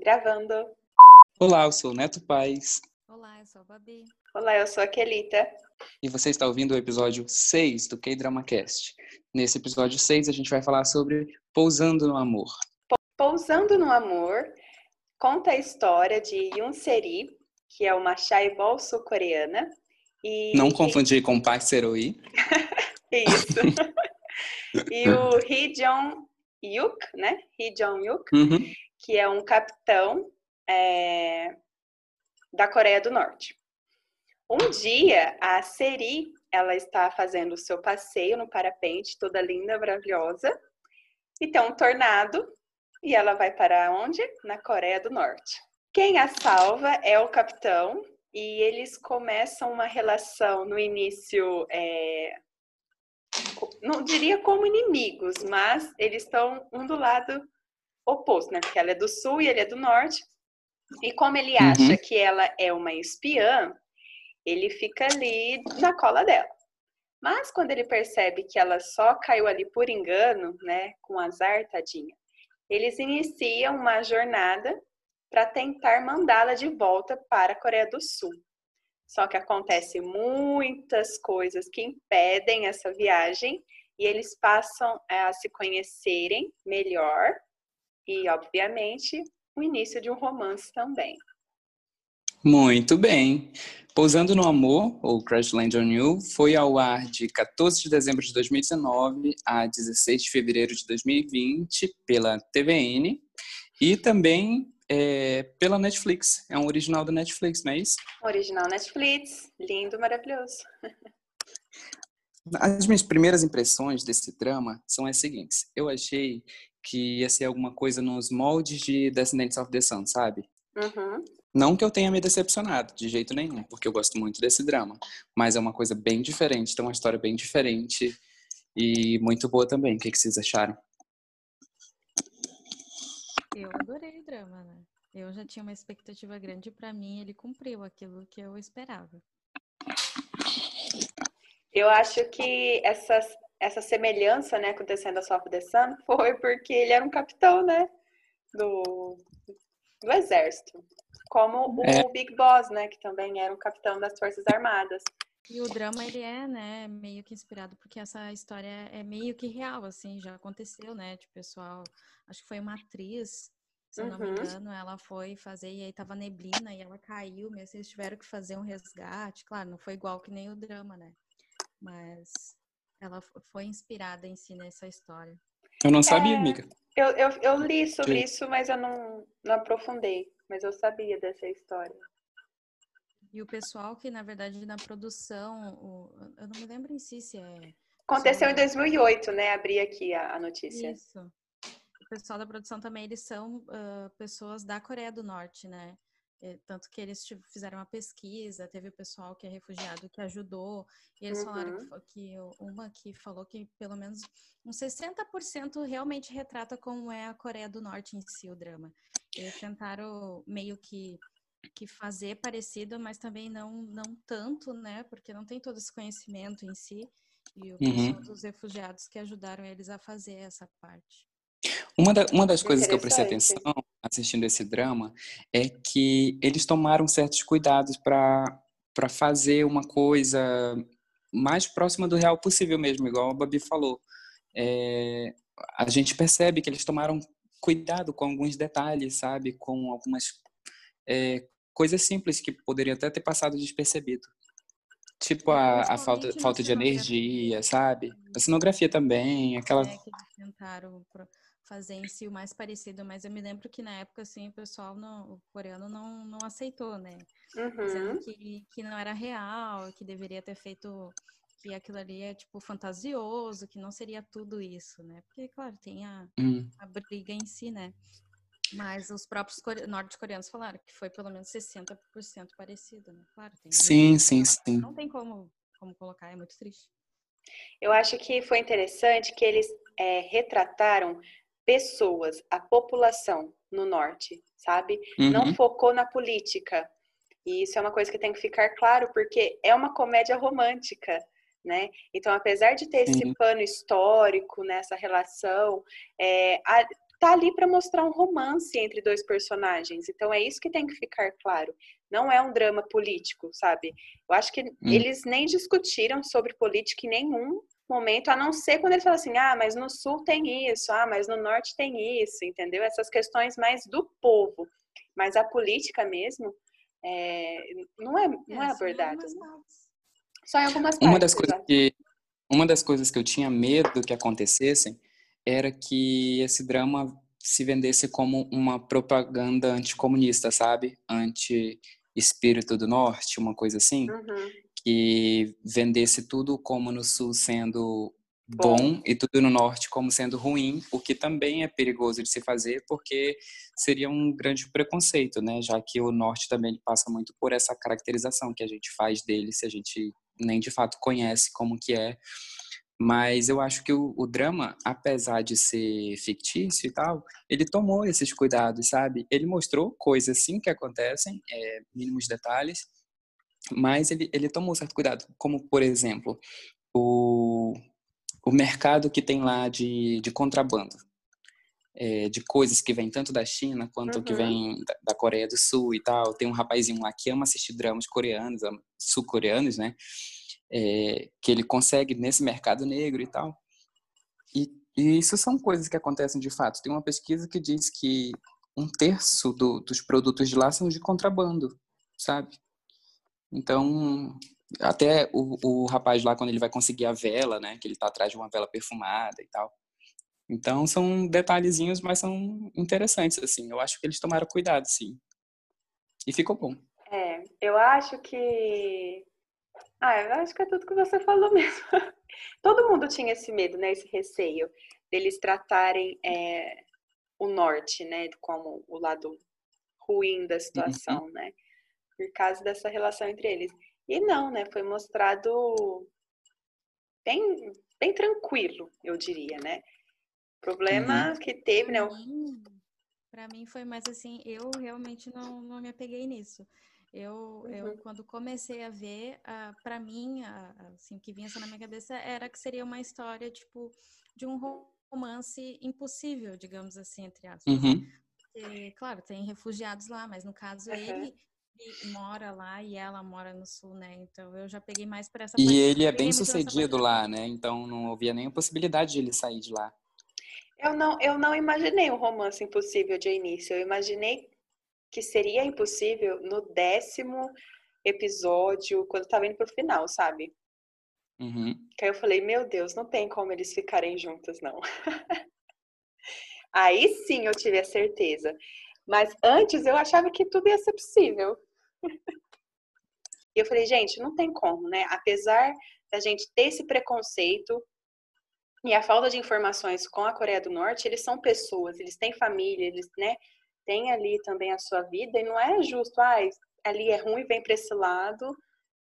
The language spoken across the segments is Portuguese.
Gravando. Olá, eu sou o Neto Paz. Olá, eu sou a Babi. Olá, eu sou a Kelita. E você está ouvindo o episódio 6 do K-Drama Cast. Nesse episódio 6, a gente vai falar sobre Pousando no Amor. Pousando no Amor conta a história de Yoon Seri, que é uma chaibol sul-coreana. E... Não confundir com Park Seroi. Isso. e o Hee Jong Yuk, né? Hee Jong Yuk, uhum. Que é um capitão é, da Coreia do Norte. Um dia, a Seri, ela está fazendo o seu passeio no parapente, toda linda, maravilhosa, e tem um tornado, e ela vai para onde? Na Coreia do Norte. Quem a salva é o capitão, e eles começam uma relação no início, é, não diria como inimigos, mas eles estão um do lado oposto, né? Porque ela é do sul e ele é do norte. E como ele acha uhum. que ela é uma espiã, ele fica ali na cola dela. Mas quando ele percebe que ela só caiu ali por engano, né, com azar, tadinha, eles iniciam uma jornada para tentar mandá-la de volta para a Coreia do Sul. Só que acontece muitas coisas que impedem essa viagem e eles passam a se conhecerem melhor e, obviamente, o início de um romance também. Muito bem. Pousando no Amor, ou Crash Land on You, foi ao ar de 14 de dezembro de 2019 a 16 de fevereiro de 2020 pela TVN e também é, pela Netflix. É um original da Netflix, não é isso? Original Netflix, lindo, maravilhoso. As minhas primeiras impressões desse drama são as seguintes. Eu achei que ia ser alguma coisa nos moldes de Descendants of the Sun, sabe? Uhum. Não que eu tenha me decepcionado, de jeito nenhum, porque eu gosto muito desse drama. Mas é uma coisa bem diferente, tem uma história bem diferente e muito boa também. O que, que vocês acharam? Eu adorei o drama, né? Eu já tinha uma expectativa grande para mim, ele cumpriu aquilo que eu esperava. Eu acho que essa, essa semelhança, né, acontecendo a Soft the Sun foi porque ele era um capitão, né, do, do exército. Como o é. Big Boss, né, que também era um capitão das Forças Armadas. E o drama, ele é, né, meio que inspirado, porque essa história é meio que real, assim, já aconteceu, né, de pessoal, acho que foi uma atriz, se eu não me uhum. engano, ela foi fazer, e aí tava neblina, e ela caiu, mesmo eles tiveram que fazer um resgate, claro, não foi igual que nem o drama, né, mas ela foi inspirada em si nessa história. Eu não sabia, é, amiga. Eu, eu, eu li sobre Sim. isso, mas eu não, não aprofundei, mas eu sabia dessa história. E o pessoal que, na verdade, na produção, o, eu não me lembro em si se é. Aconteceu em 2008, né? Abri aqui a, a notícia. Isso. O pessoal da produção também, eles são uh, pessoas da Coreia do Norte, né? É, tanto que eles fizeram uma pesquisa, teve o pessoal que é refugiado que ajudou, e eles uhum. falaram que, que, uma que falou que pelo menos uns 60% realmente retrata como é a Coreia do Norte em si, o drama. Eles tentaram meio que que fazer parecido, mas também não, não tanto, né? Porque não tem todo esse conhecimento em si. E o uhum. dos refugiados que ajudaram eles a fazer essa parte. Uma, da, uma das coisas que eu prestei atenção assistindo esse drama é que eles tomaram certos cuidados para fazer uma coisa mais próxima do real possível mesmo, igual a Babi falou. É, a gente percebe que eles tomaram cuidado com alguns detalhes, sabe? Com algumas é, coisas simples que poderiam até ter passado despercebido. Tipo a, a falta, falta de energia, sabe? A cenografia também, aquela... É, que eles tentaram fazer em si o mais parecido, mas eu me lembro que na época, assim, o pessoal, no, o coreano não, não aceitou, né? Uhum. Dizendo que, que não era real, que deveria ter feito, que aquilo ali é, tipo, fantasioso, que não seria tudo isso, né? Porque, claro, tem a, uhum. a briga em si, né? Mas os próprios norte-coreanos falaram que foi pelo menos 60% parecido, né? Claro, tem. Sim, sim, sim. Não tem como, como colocar, é muito triste. Eu acho que foi interessante que eles é, retrataram pessoas, a população no norte, sabe? Uhum. Não focou na política. E isso é uma coisa que tem que ficar claro, porque é uma comédia romântica né? Então, apesar de ter esse pano histórico nessa relação, é, a, tá ali para mostrar um romance entre dois personagens. Então é isso que tem que ficar claro. Não é um drama político, sabe? Eu acho que hum. eles nem discutiram sobre política em nenhum momento, a não ser quando eles falam assim: ah, mas no sul tem isso, ah, mas no norte tem isso, entendeu? Essas questões mais do povo. Mas a política mesmo é, não é, não é, é abordada. Só em algumas partes. Uma das, coisas que, uma das coisas que eu tinha medo que acontecessem era que esse drama se vendesse como uma propaganda anticomunista, sabe? Anti-espírito do norte, uma coisa assim. Uhum. Que vendesse tudo como no sul sendo bom. bom e tudo no norte como sendo ruim, o que também é perigoso de se fazer, porque seria um grande preconceito, né? Já que o norte também passa muito por essa caracterização que a gente faz dele, se a gente nem de fato conhece como que é. Mas eu acho que o, o drama, apesar de ser fictício e tal, ele tomou esses cuidados, sabe? Ele mostrou coisas sim que acontecem, é, mínimos detalhes, mas ele, ele tomou certo cuidado, como por exemplo, o, o mercado que tem lá de, de contrabando, é, de coisas que vêm tanto da China quanto uhum. que vem da, da, Coreia do Sul e tal. Tem um rapazinho lá que ama assistir dramas coreanos, sul-coreanos, né? É, que ele consegue nesse mercado negro e tal. E, e, isso são coisas que acontecem de fato. Tem uma pesquisa que diz que um terço do, dos produtos de lá são de contrabando, sabe? Então, até o, o rapaz lá, quando ele vai conseguir a vela, né? Que ele tá atrás de uma vela perfumada e tal. Então, são detalhezinhos, mas são interessantes, assim. Eu acho que eles tomaram cuidado, sim. E ficou bom. É, eu acho que... Ah, eu acho que é tudo que você falou mesmo. Todo mundo tinha esse medo, né? Esse receio deles tratarem é, o norte, né? Como o lado ruim da situação, uhum. né? Por causa dessa relação entre eles. E não, né? Foi mostrado bem, bem tranquilo, eu diria, né? Problema uhum. que teve, né? Para mim foi mais assim, eu realmente não, não me apeguei nisso. Eu, uhum. eu quando comecei a ver, uh, para mim, uh, assim, o que vinha na minha cabeça era que seria uma história, tipo, de um romance impossível, digamos assim, entre aspas. Uhum. Porque, claro, tem refugiados lá, mas no caso uhum. ele mora lá e ela mora no sul, né? Então eu já peguei mais por essa E ele é bem sucedido lá, né? Então não havia nem a possibilidade de ele sair de lá. Eu não, eu não imaginei um romance impossível de início. Eu imaginei que seria impossível no décimo episódio, quando tava indo pro final, sabe? Uhum. Que aí eu falei, meu Deus, não tem como eles ficarem juntos, não. aí sim eu tive a certeza. Mas antes eu achava que tudo ia ser possível. e eu falei, gente, não tem como, né? Apesar da gente ter esse preconceito e a falta de informações com a Coreia do Norte, eles são pessoas, eles têm família, eles, né, têm ali também a sua vida e não é justo, ah, ali é ruim, vem para esse lado,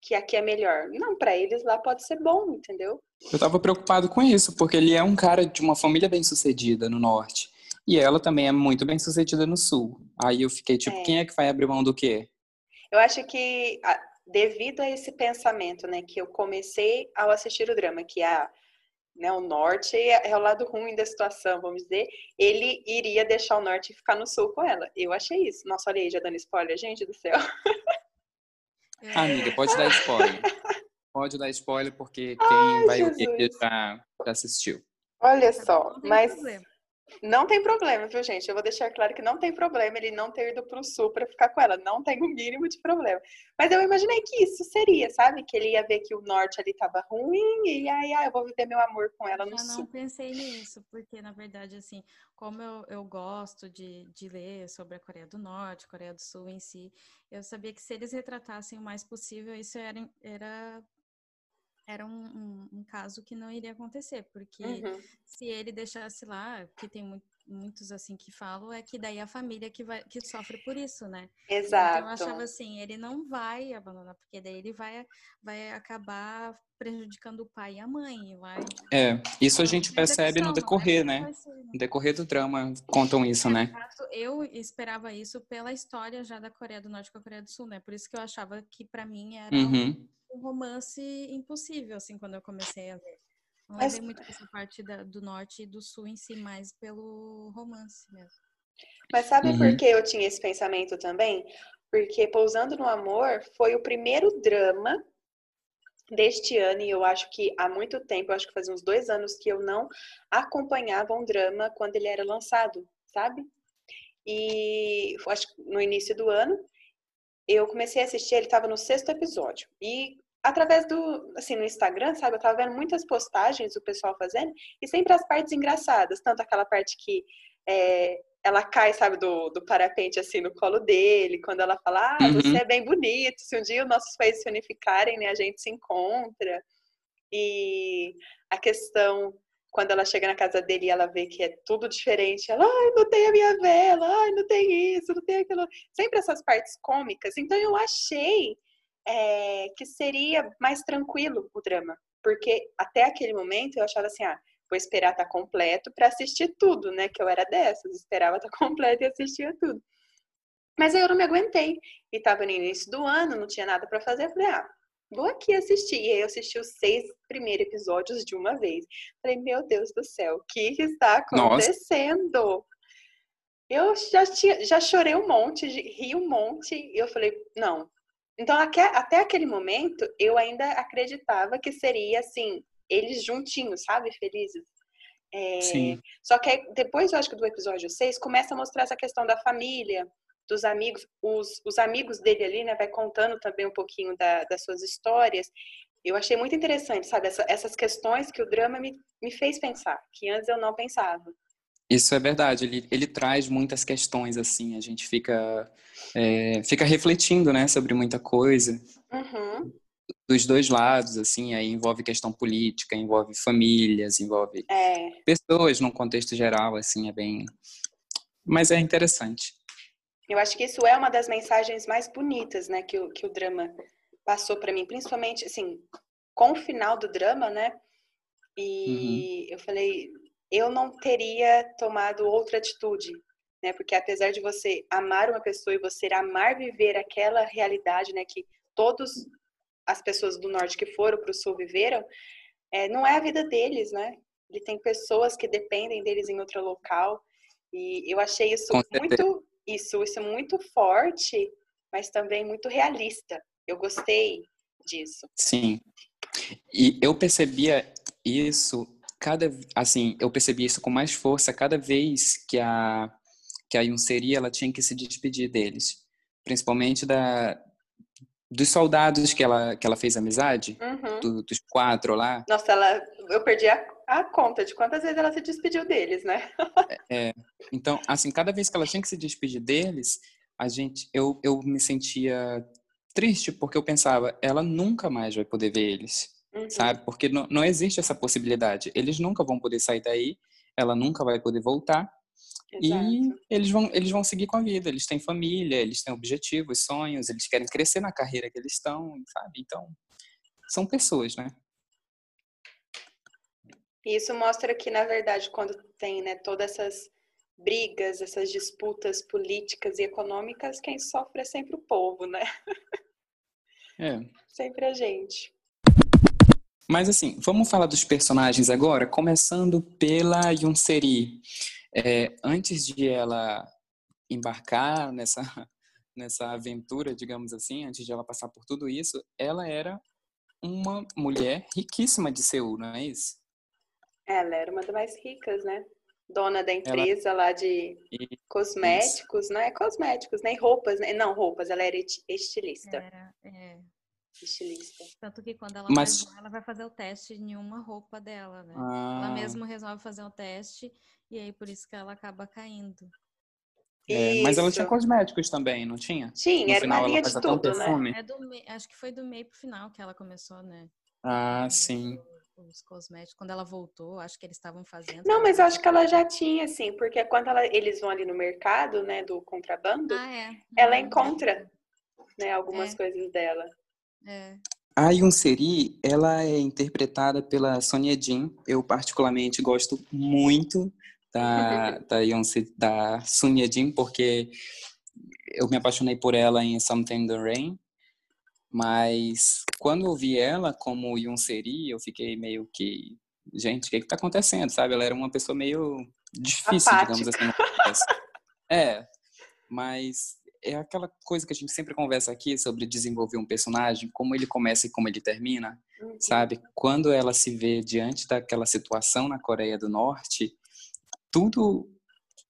que aqui é melhor. Não, para eles lá pode ser bom, entendeu? Eu tava preocupado com isso, porque ele é um cara de uma família bem-sucedida no norte. E ela também é muito bem sucedida no Sul. Aí eu fiquei tipo, é. quem é que vai abrir mão do quê? Eu acho que devido a esse pensamento, né, que eu comecei ao assistir o drama, que a né, o norte é o lado ruim da situação, vamos dizer, ele iria deixar o norte e ficar no sul com ela. Eu achei isso. Nossa, olha aí, já dando spoiler, gente do céu. Ah, amiga, pode dar spoiler. Pode dar spoiler, porque quem Ai, vai ouvir já, já assistiu. Olha só, mas problema. Não tem problema, viu, gente? Eu vou deixar claro que não tem problema ele não ter ido pro sul para ficar com ela. Não tem o mínimo de problema. Mas eu imaginei que isso seria, sabe? Que ele ia ver que o norte ali tava ruim e aí, ah, eu vou viver meu amor com ela no eu sul. Eu não pensei nisso, porque na verdade, assim, como eu, eu gosto de, de ler sobre a Coreia do Norte, Coreia do Sul em si, eu sabia que se eles retratassem o mais possível, isso era, era era um, um, um, caso que não iria acontecer, porque uhum. se ele deixasse lá, que tem muito, muitos assim que falam, é que daí a família que vai que sofre por isso, né? Exato. Então eu achava assim, ele não vai abandonar, porque daí ele vai, vai acabar prejudicando o pai e a mãe, vai. É, isso a gente percebe no decorrer, né? né? No decorrer do drama contam isso, né? Eu esperava isso pela história já da Coreia do Norte com a Coreia do Sul, né? Por isso que eu achava que para mim era uhum. um um romance impossível, assim, quando eu comecei a ver. Não Mas... levei muito essa parte da, do norte e do sul em si, mais pelo romance mesmo. Mas sabe uhum. por que eu tinha esse pensamento também? Porque Pousando no Amor foi o primeiro drama deste ano, e eu acho que há muito tempo, eu acho que fazia uns dois anos que eu não acompanhava um drama quando ele era lançado, sabe? E acho que no início do ano eu comecei a assistir, ele estava no sexto episódio. E através do, assim, no Instagram, sabe, eu tava vendo muitas postagens do pessoal fazendo, e sempre as partes engraçadas, tanto aquela parte que é, ela cai, sabe, do, do parapente assim no colo dele, quando ela fala, ah, uhum. você é bem bonito, se um dia os nossos países se unificarem, né, a gente se encontra. E a questão, quando ela chega na casa dele e ela vê que é tudo diferente, ela, ai, não tem a minha vela, ai, não tem isso, não tem aquilo. Sempre essas partes cômicas. Então eu achei é, que seria mais tranquilo o drama. Porque até aquele momento eu achava assim, ah, vou esperar estar tá completo para assistir tudo, né? Que eu era dessas, esperava estar tá completo e assistia tudo. Mas aí eu não me aguentei. E estava no início do ano, não tinha nada para fazer. Eu falei, ah, vou aqui assistir. E aí eu assisti os seis primeiros episódios de uma vez. Falei, meu Deus do céu, o que está acontecendo? Nossa. Eu já, tinha, já chorei um monte, ri um monte. E eu falei, não. Então, até aquele momento, eu ainda acreditava que seria, assim, eles juntinhos, sabe? Felizes. É, Sim. Só que aí, depois, eu acho que do episódio 6, começa a mostrar essa questão da família, dos amigos, os, os amigos dele ali, né? Vai contando também um pouquinho da, das suas histórias. Eu achei muito interessante, sabe? Essa, essas questões que o drama me, me fez pensar, que antes eu não pensava. Isso é verdade, ele, ele traz muitas questões, assim, a gente fica, é, fica refletindo, né, sobre muita coisa. Uhum dos dois lados, assim, aí envolve questão política, envolve famílias, envolve é. pessoas num contexto geral, assim, é bem. Mas é interessante. Eu acho que isso é uma das mensagens mais bonitas, né, que o, que o drama passou para mim, principalmente, assim, com o final do drama, né? E uhum. eu falei, eu não teria tomado outra atitude, né? Porque apesar de você amar uma pessoa e você amar viver aquela realidade, né, que todos as pessoas do norte que foram para o sul viveram, é, não é a vida deles, né? Ele tem pessoas que dependem deles em outro local. E eu achei isso muito isso, isso muito forte, mas também muito realista. Eu gostei disso. Sim. E eu percebia isso cada assim, eu percebi isso com mais força cada vez que a que a Yunseri ela tinha que se despedir deles, principalmente da dos soldados que ela, que ela fez amizade, uhum. do, dos quatro lá. Nossa, ela, eu perdi a, a conta de quantas vezes ela se despediu deles, né? é, então, assim, cada vez que ela tinha que se despedir deles, a gente, eu, eu me sentia triste porque eu pensava, ela nunca mais vai poder ver eles, uhum. sabe? Porque não, não existe essa possibilidade. Eles nunca vão poder sair daí, ela nunca vai poder voltar. Exato. E eles vão, eles vão seguir com a vida, eles têm família, eles têm objetivos, sonhos, eles querem crescer na carreira que eles estão, sabe? Então, são pessoas, né? Isso mostra que, na verdade, quando tem né, todas essas brigas, essas disputas políticas e econômicas, quem sofre é sempre o povo, né? É. Sempre a gente. Mas assim, vamos falar dos personagens agora, começando pela Yunseri. É, antes de ela embarcar nessa, nessa aventura, digamos assim, antes de ela passar por tudo isso, ela era uma mulher riquíssima de Seul, não é isso? Ela era uma das mais ricas, né? Dona da empresa ela... lá de cosméticos, isso. não é cosméticos, nem roupas, né? Não, roupas, ela era estilista. Era, é. Estilista. Tanto que quando ela, Mas... vai, ela vai fazer o teste em uma roupa dela, né? Ah. Ela mesma resolve fazer o teste e aí por isso que ela acaba caindo. É, mas ela tinha cosméticos também, não tinha? Tinha, era uma linha de tudo, né? É do, acho que foi do meio pro final que ela começou, né? Ah, sim. Os cosméticos, quando ela voltou, acho que eles estavam fazendo. Não, mas eu acho que ela já tinha, assim, porque quando ela, eles vão ali no mercado, né, do contrabando, ah, é. ela uhum. encontra, né, algumas é. coisas dela. É. A Yunseri, ela é interpretada pela Sonia Jin. Eu particularmente gosto muito da, da, Yonce, da Sun Ye-jin, porque eu me apaixonei por ela em Something in the Rain, mas quando eu vi ela como Yunseri, eu fiquei meio que gente, o que está acontecendo, sabe? Ela era uma pessoa meio difícil, Apática. digamos assim. é, mas é aquela coisa que a gente sempre conversa aqui sobre desenvolver um personagem, como ele começa e como ele termina, uhum. sabe? Quando ela se vê diante daquela situação na Coreia do Norte, tudo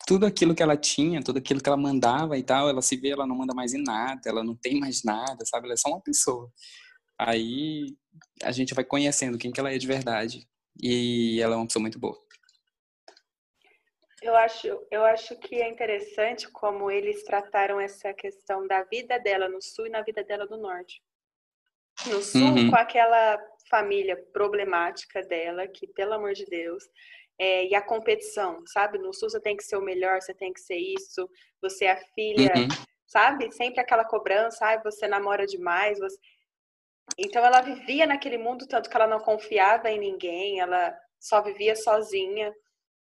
tudo aquilo que ela tinha, tudo aquilo que ela mandava e tal, ela se vê, ela não manda mais em nada, ela não tem mais nada, sabe? Ela é só uma pessoa. Aí a gente vai conhecendo quem que ela é de verdade. E ela é uma pessoa muito boa. Eu acho, eu acho que é interessante como eles trataram essa questão da vida dela no sul e na vida dela no norte. No sul, uhum. com aquela família problemática dela, que, pelo amor de Deus, é, e a competição, sabe? No sul você tem que ser o melhor, você tem que ser isso, você é a filha, uhum. sabe? Sempre aquela cobrança, ai, você namora demais, você... Então ela vivia naquele mundo tanto que ela não confiava em ninguém, ela só vivia sozinha.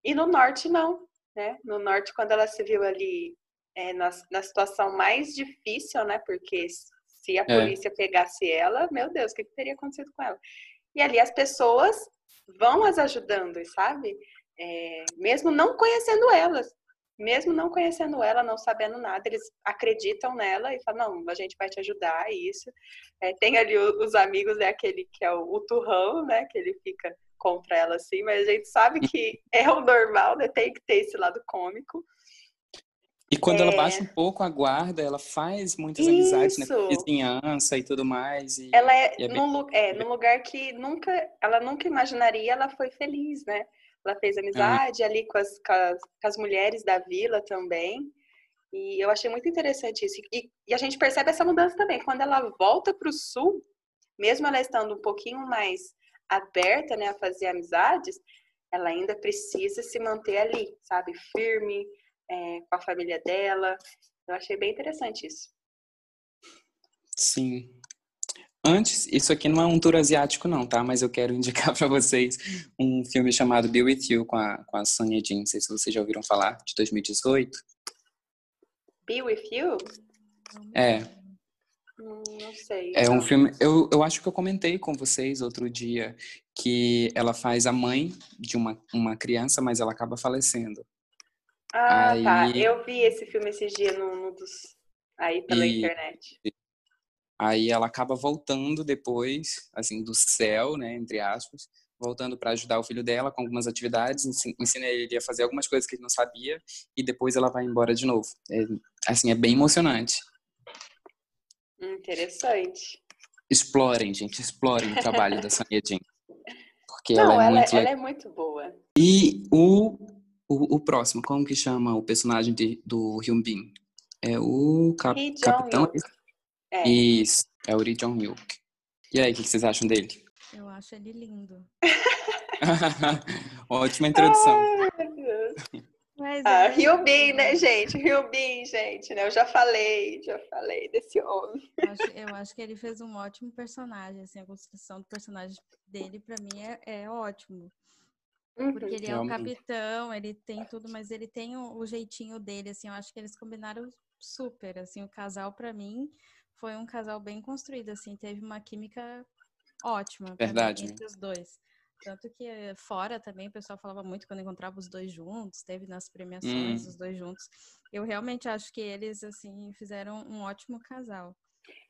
E no norte, não. Né? No norte, quando ela se viu ali é, na, na situação mais difícil, né? Porque se a é. polícia pegasse ela, meu Deus, o que, que teria acontecido com ela? E ali as pessoas vão as ajudando, sabe? É, mesmo não conhecendo elas, mesmo não conhecendo ela, não sabendo nada, eles acreditam nela e falam, não, a gente vai te ajudar, isso. É, tem ali os amigos, é aquele que é o, o turrão, né, que ele fica contra ela assim, mas a gente sabe que é o normal, né? Tem que ter esse lado cômico. E quando é... ela baixa um pouco a guarda, ela faz muitas Isso. amizades, né? Vizinhança e tudo mais. E, ela é, é, num, é, num lugar que nunca, ela nunca imaginaria, ela foi feliz, né? Ela fez amizade ah. ali com as, com as, com as mulheres da vila também. E eu achei muito interessante isso. E, e, a gente percebe essa mudança também. Quando ela volta para o sul, mesmo ela estando um pouquinho mais aberta né, a fazer amizades, ela ainda precisa se manter ali, sabe? Firme, é, com a família dela. Eu achei bem interessante isso. Sim. Antes, isso aqui não é um tour asiático não, tá? Mas eu quero indicar para vocês um filme chamado Be With You com a, com a Sonia Jean. Não sei se vocês já ouviram falar, de 2018. Be With You? É. Hum, não sei. É um filme. Eu, eu acho que eu comentei com vocês outro dia que ela faz a mãe de uma, uma criança, mas ela acaba falecendo. Ah, aí... tá. Eu vi esse filme esses dias no, dos... aí pela e... internet. Aí ela acaba voltando depois, assim, do céu, né, entre aspas, voltando para ajudar o filho dela com algumas atividades, ensina ele a fazer algumas coisas que ele não sabia e depois ela vai embora de novo. É, assim, é bem emocionante. Interessante. Explorem, gente, explorem o trabalho da Sonia Jean. Porque Não, ela, é, ela, muito ela é muito boa. E o, o, o, próximo, como que chama o personagem de, do Hyun Bin? É o cap, Capitão? É. Isso, é o Ri Jong Hyuk. E aí, o que vocês acham dele? Eu acho ele lindo. Ótima introdução. Ai, meu Deus. Mas ah, é... Hyunbin, né, gente? Hyunbin, gente, né? Eu já falei, já falei desse homem. Eu acho, eu acho, que ele fez um ótimo personagem, assim, a construção do personagem dele, para mim, é, é ótimo. Uhum. Porque ele é o capitão, ele tem tudo, mas ele tem o, o, jeitinho dele, assim, eu acho que eles combinaram super, assim, o casal, para mim, foi um casal bem construído, assim, teve uma química ótima Verdade. Mim, entre os dois. Tanto que eh, fora também o pessoal falava muito quando encontrava os dois juntos, teve nas premiações hum. os dois juntos. Eu realmente acho que eles, assim, fizeram um ótimo casal.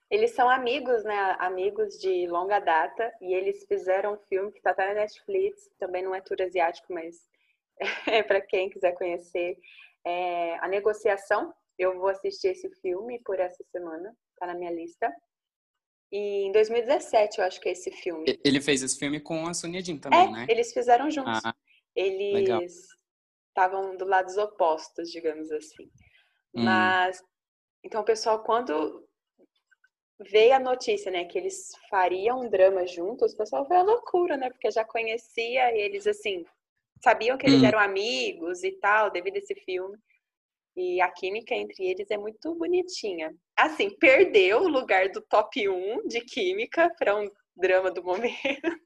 Eles são amigos, né? Amigos de longa data. E eles fizeram um filme que tá até na Netflix. Também não é tour asiático, mas é para quem quiser conhecer. É A Negociação. Eu vou assistir esse filme por essa semana. Tá na minha lista. E em 2017, eu acho que é esse filme. Ele fez esse filme com a Sonia Jean também, é, né? eles fizeram juntos. Ah, eles estavam do lados opostos, digamos assim. Hum. Mas, então, pessoal, quando veio a notícia, né, que eles fariam um drama juntos, o pessoal foi a loucura, né? Porque já conhecia eles, assim, sabiam que eles hum. eram amigos e tal, devido a esse filme. E a química entre eles é muito bonitinha. Assim, perdeu o lugar do top 1 de química para um drama do momento.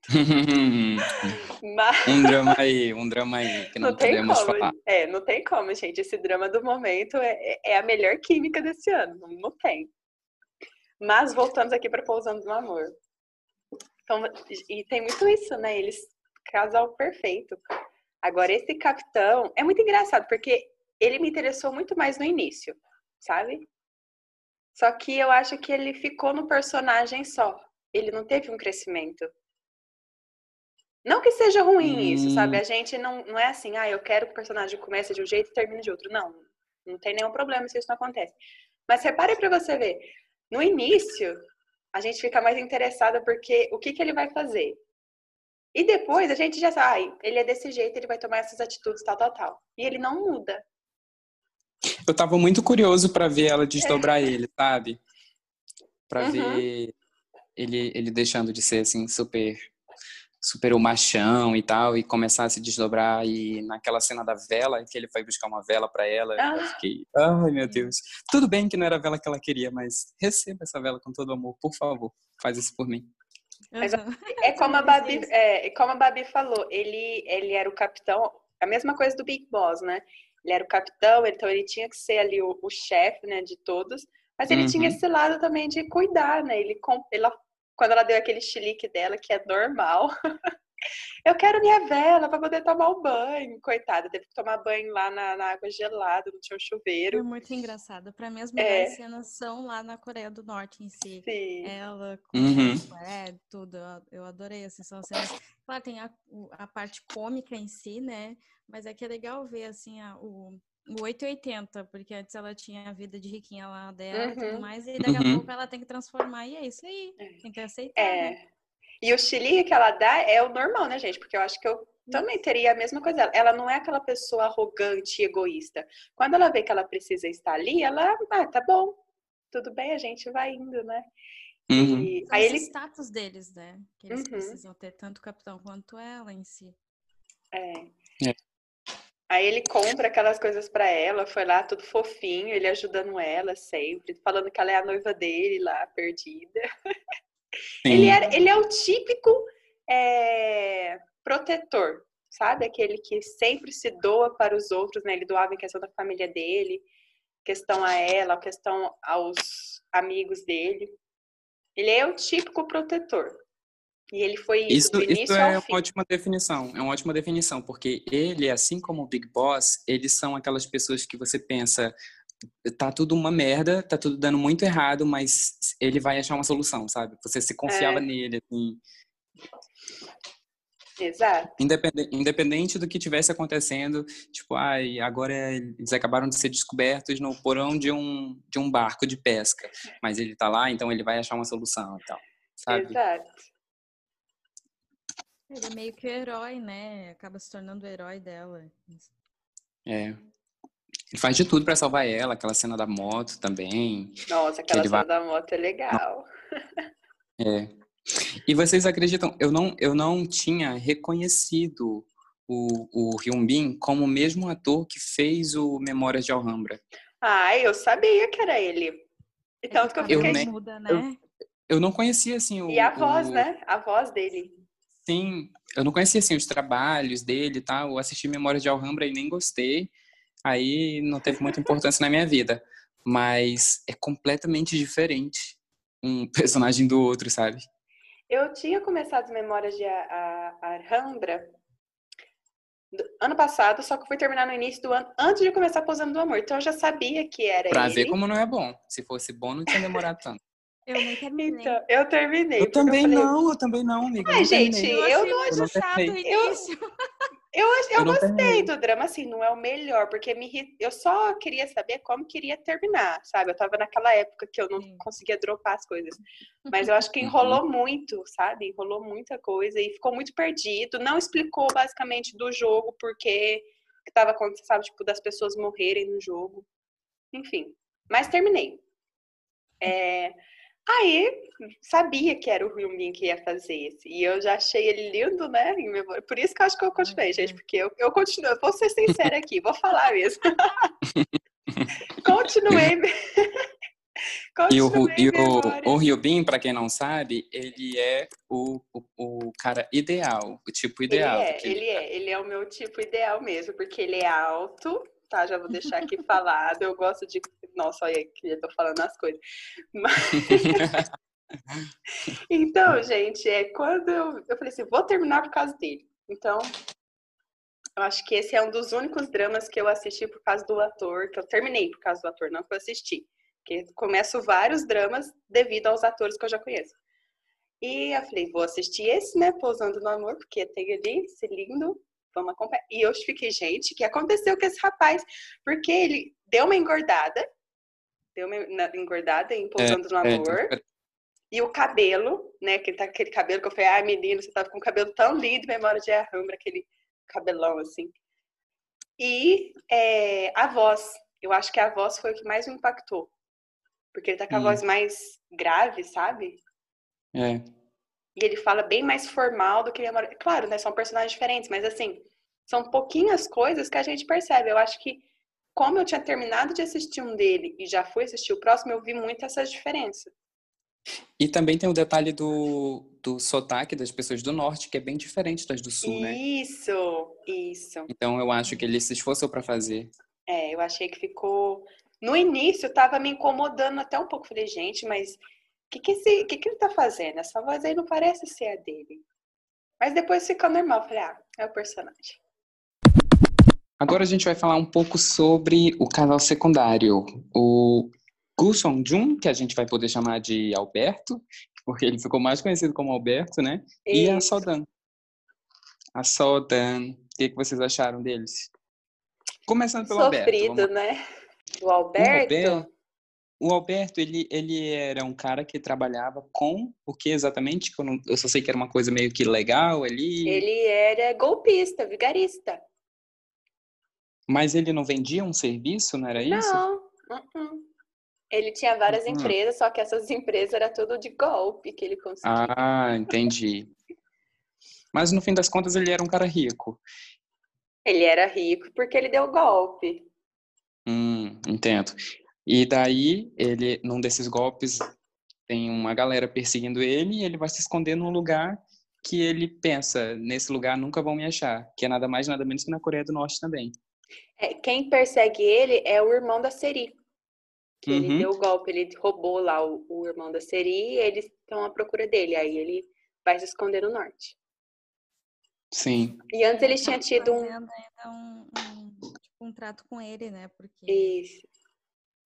Mas... Um drama aí, um drama aí, que não, não podemos como, falar. É, não tem como, gente. Esse drama do momento é, é, é a melhor química desse ano. Não, não tem. Mas voltamos aqui para Pousando no Amor. Então, e tem muito isso, né? Eles casal perfeito. Agora, esse capitão é muito engraçado, porque ele me interessou muito mais no início, sabe? Só que eu acho que ele ficou no personagem só. Ele não teve um crescimento. Não que seja ruim hum. isso, sabe? A gente não, não é assim, ah, eu quero que o personagem comece de um jeito e termine de outro. Não, não tem nenhum problema se isso não acontece. Mas repare para você ver, no início, a gente fica mais interessada porque o que, que ele vai fazer? E depois a gente já sabe, ah, ele é desse jeito, ele vai tomar essas atitudes, tal, tal, tal. E ele não muda. Eu tava muito curioso para ver ela desdobrar é. ele, sabe? Para uhum. ver ele, ele deixando de ser assim super super o machão e tal e começar a se desdobrar e naquela cena da vela que ele foi buscar uma vela para ela ah. eu fiquei ai meu Deus. Tudo bem que não era a vela que ela queria mas receba essa vela com todo amor por favor faz isso por mim. Mas é como a Babi é, como a Babi falou ele ele era o capitão a mesma coisa do Big Boss né? Ele era o capitão então ele tinha que ser ali o, o chefe né de todos mas ele uhum. tinha esse lado também de cuidar né? Ele, ele quando ela deu aquele chilique dela, que é normal. eu quero minha vela para poder tomar o banho. Coitada, teve que tomar banho lá na, na água gelada, não tinha um chuveiro. Foi muito engraçado. Para mim, as melhores é. cenas são lá na Coreia do Norte em si. Sim. Ela com uhum. é, tudo. Eu adorei, assim, são cenas. Claro, tem a, a parte cômica em si, né? Mas é que é legal ver, assim, a, o, o 880, porque antes ela tinha a vida de riquinha lá dela uhum. e tudo uhum. mais, e daqui a uhum. pouco ela tem que transformar, e é isso aí, é. tem que aceitar. É. Né? E o chili que ela dá é o normal, né, gente? Porque eu acho que eu também teria a mesma coisa. Ela não é aquela pessoa arrogante e egoísta. Quando ela vê que ela precisa estar ali, ela, ah, tá bom, tudo bem, a gente vai indo, né? Uhum. E aí ele... status deles, né? Que eles uhum. precisam ter tanto o capitão quanto ela em si. É. Aí ele compra aquelas coisas para ela, foi lá tudo fofinho, ele ajudando ela sempre, falando que ela é a noiva dele lá, perdida. Ele, era, ele é o típico é, protetor, sabe? Aquele que sempre se doa para os outros, né? Ele doava em questão da família dele, questão a ela, questão aos amigos dele. Ele é o típico protetor. E ele foi isso, isso, isso é uma ótima definição, é uma ótima definição, porque ele, assim como o Big Boss, eles são aquelas pessoas que você pensa, tá tudo uma merda, tá tudo dando muito errado, mas ele vai achar uma solução, sabe? Você se confiava é. nele, assim. Exato. Independente, independente do que tivesse acontecendo, tipo, ai, agora eles acabaram de ser descobertos no porão de um, de um barco de pesca, mas ele tá lá, então ele vai achar uma solução e tal, sabe? Exato. Ele é meio que o herói, né? Acaba se tornando o herói dela. É. Ele faz de tudo para salvar ela, aquela cena da moto também. Nossa, aquela cena vai... da moto é legal. É. E vocês acreditam? Eu não, eu não tinha reconhecido o, o Hyun Bin como o mesmo ator que fez o Memórias de Alhambra. Ah, eu sabia que era ele. Então, que eu fiquei... Eu, né? eu, eu não conhecia, assim, o... E a voz, o... né? A voz dele. Sim, eu não conhecia assim os trabalhos dele e tal. Eu assisti Memórias de Alhambra e nem gostei. Aí não teve muita importância na minha vida. Mas é completamente diferente um personagem do outro, sabe? Eu tinha começado as Memórias de Alhambra ano passado, só que fui terminar no início do ano, antes de começar Posando do Amor. Então eu já sabia que era pra ele. ver como não é bom. Se fosse bom, não tinha demorado tanto. Eu nem terminei. Então, eu terminei. Eu também eu falei... não, eu também não, amiga. Ai, gente, eu, eu não acho chato o início. Eu, eu, eu gostei terminei. do drama, assim, não é o melhor, porque me, eu só queria saber como queria terminar, sabe? Eu tava naquela época que eu não Sim. conseguia dropar as coisas. Mas eu acho que enrolou uhum. muito, sabe? Enrolou muita coisa e ficou muito perdido. Não explicou basicamente do jogo porque que tava acontecendo, sabe? Tipo, das pessoas morrerem no jogo. Enfim. Mas terminei. É, Aí, sabia que era o Hyun que ia fazer esse. E eu já achei ele lindo, né? Por isso que eu acho que eu continuei, gente. Porque eu, eu continuo, eu vou ser sincera aqui, vou falar mesmo. continuei. e o, e o, para quem não sabe, ele é o, o, o, cara ideal, o tipo ideal. Ele é, ele é, ele é o meu tipo ideal mesmo, porque ele é alto, tá? Já vou deixar aqui falado. Eu gosto de. Nossa, olha que eu tô falando as coisas. Mas... então, gente, é quando eu, eu falei assim, vou terminar por causa dele. Então, eu acho que esse é um dos únicos dramas que eu assisti por causa do ator, que eu terminei por causa do ator, não que eu assisti. Porque começo vários dramas devido aos atores que eu já conheço. E eu falei, vou assistir esse, né? Pousando no Amor, porque tem ali esse lindo. Vamos acompanhar. E eu fiquei, gente, o que aconteceu com esse rapaz? Porque ele deu uma engordada, deu uma engordada em Pousando é, no é, Amor. É, e o cabelo, né? Que tá aquele cabelo que eu falei, ai, ah, menino, você tava com um cabelo tão lindo, memória de Arrambra, aquele cabelão assim. E é, a voz. Eu acho que a voz foi o que mais me impactou. Porque ele tá com a hum. voz mais grave, sabe? É. E ele fala bem mais formal do que memória. Claro, né? São personagens diferentes, mas assim, são pouquinhas coisas que a gente percebe. Eu acho que, como eu tinha terminado de assistir um dele e já fui assistir o próximo, eu vi muito essa diferença. E também tem o detalhe do, do sotaque das pessoas do norte, que é bem diferente das do sul, né? Isso, isso. Então eu acho que ele se esforçou para fazer. É, eu achei que ficou. No início tava me incomodando até um pouco. Falei, gente, mas que, que, esse, que, que ele tá fazendo? Essa voz aí não parece ser a dele. Mas depois ficou normal. Falei, ah, é o personagem. Agora a gente vai falar um pouco sobre o canal secundário. O Gu Song-jun, que a gente vai poder chamar de Alberto, porque ele ficou mais conhecido como Alberto, né? Isso. E a Sodan. A Sodan. O que, que vocês acharam deles? Começando pelo Sofrido, Alberto. Vamos... né? O Alberto... o Alberto... O Alberto, ele, ele era um cara que trabalhava com o que exatamente? Eu, não, eu só sei que era uma coisa meio que legal ali. Ele era golpista, vigarista. Mas ele não vendia um serviço, não era isso? Não. Uh -uh. Ele tinha várias uhum. empresas, só que essas empresas era tudo de golpe que ele conseguia. Ah, entendi. Mas no fim das contas ele era um cara rico. Ele era rico porque ele deu golpe. Hum, entendo. E daí ele, num desses golpes, tem uma galera perseguindo ele e ele vai se esconder num lugar que ele pensa, nesse lugar nunca vão me achar, que é nada mais nada menos que na Coreia do Norte também. É, quem persegue ele é o irmão da Seri que uhum. ele deu o golpe, ele roubou lá o, o irmão da Seri e eles estão à procura dele. Aí ele vai se esconder no norte. Sim. E antes ele tinha tido um... Um, um, tipo, um trato com ele, né? Porque... Isso.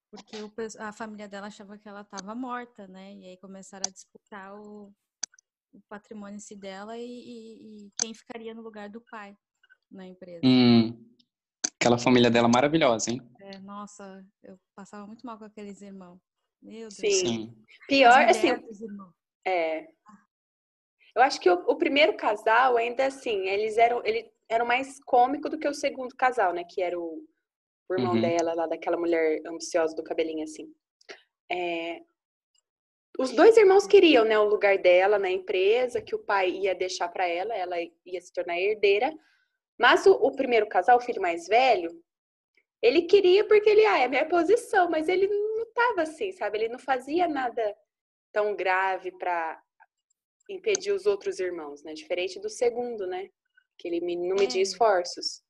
Porque o, a família dela achava que ela estava morta, né? E aí começaram a disputar o, o patrimônio dela e, e, e, quem ficaria no lugar do pai na empresa. Hum. Aquela família dela maravilhosa, hein? É, nossa, eu passava muito mal com aqueles irmãos. Meu Deus. Sim. Sim. Pior, assim. É. Eu acho que o, o, primeiro casal, ainda assim, eles eram, ele, eram mais cômico do que o segundo casal, né? Que era o, o irmão uhum. dela, lá, daquela mulher ambiciosa do cabelinho assim. É, os dois irmãos queriam, né, o lugar dela na empresa, que o pai ia deixar para ela, ela ia se tornar herdeira. Mas o, o, primeiro casal, o filho mais velho, ele queria porque ele, ah, é a minha posição, mas ele não estava assim, sabe? Ele não fazia nada tão grave para impedir os outros irmãos, né? Diferente do segundo, né? Que ele não media é. esforços.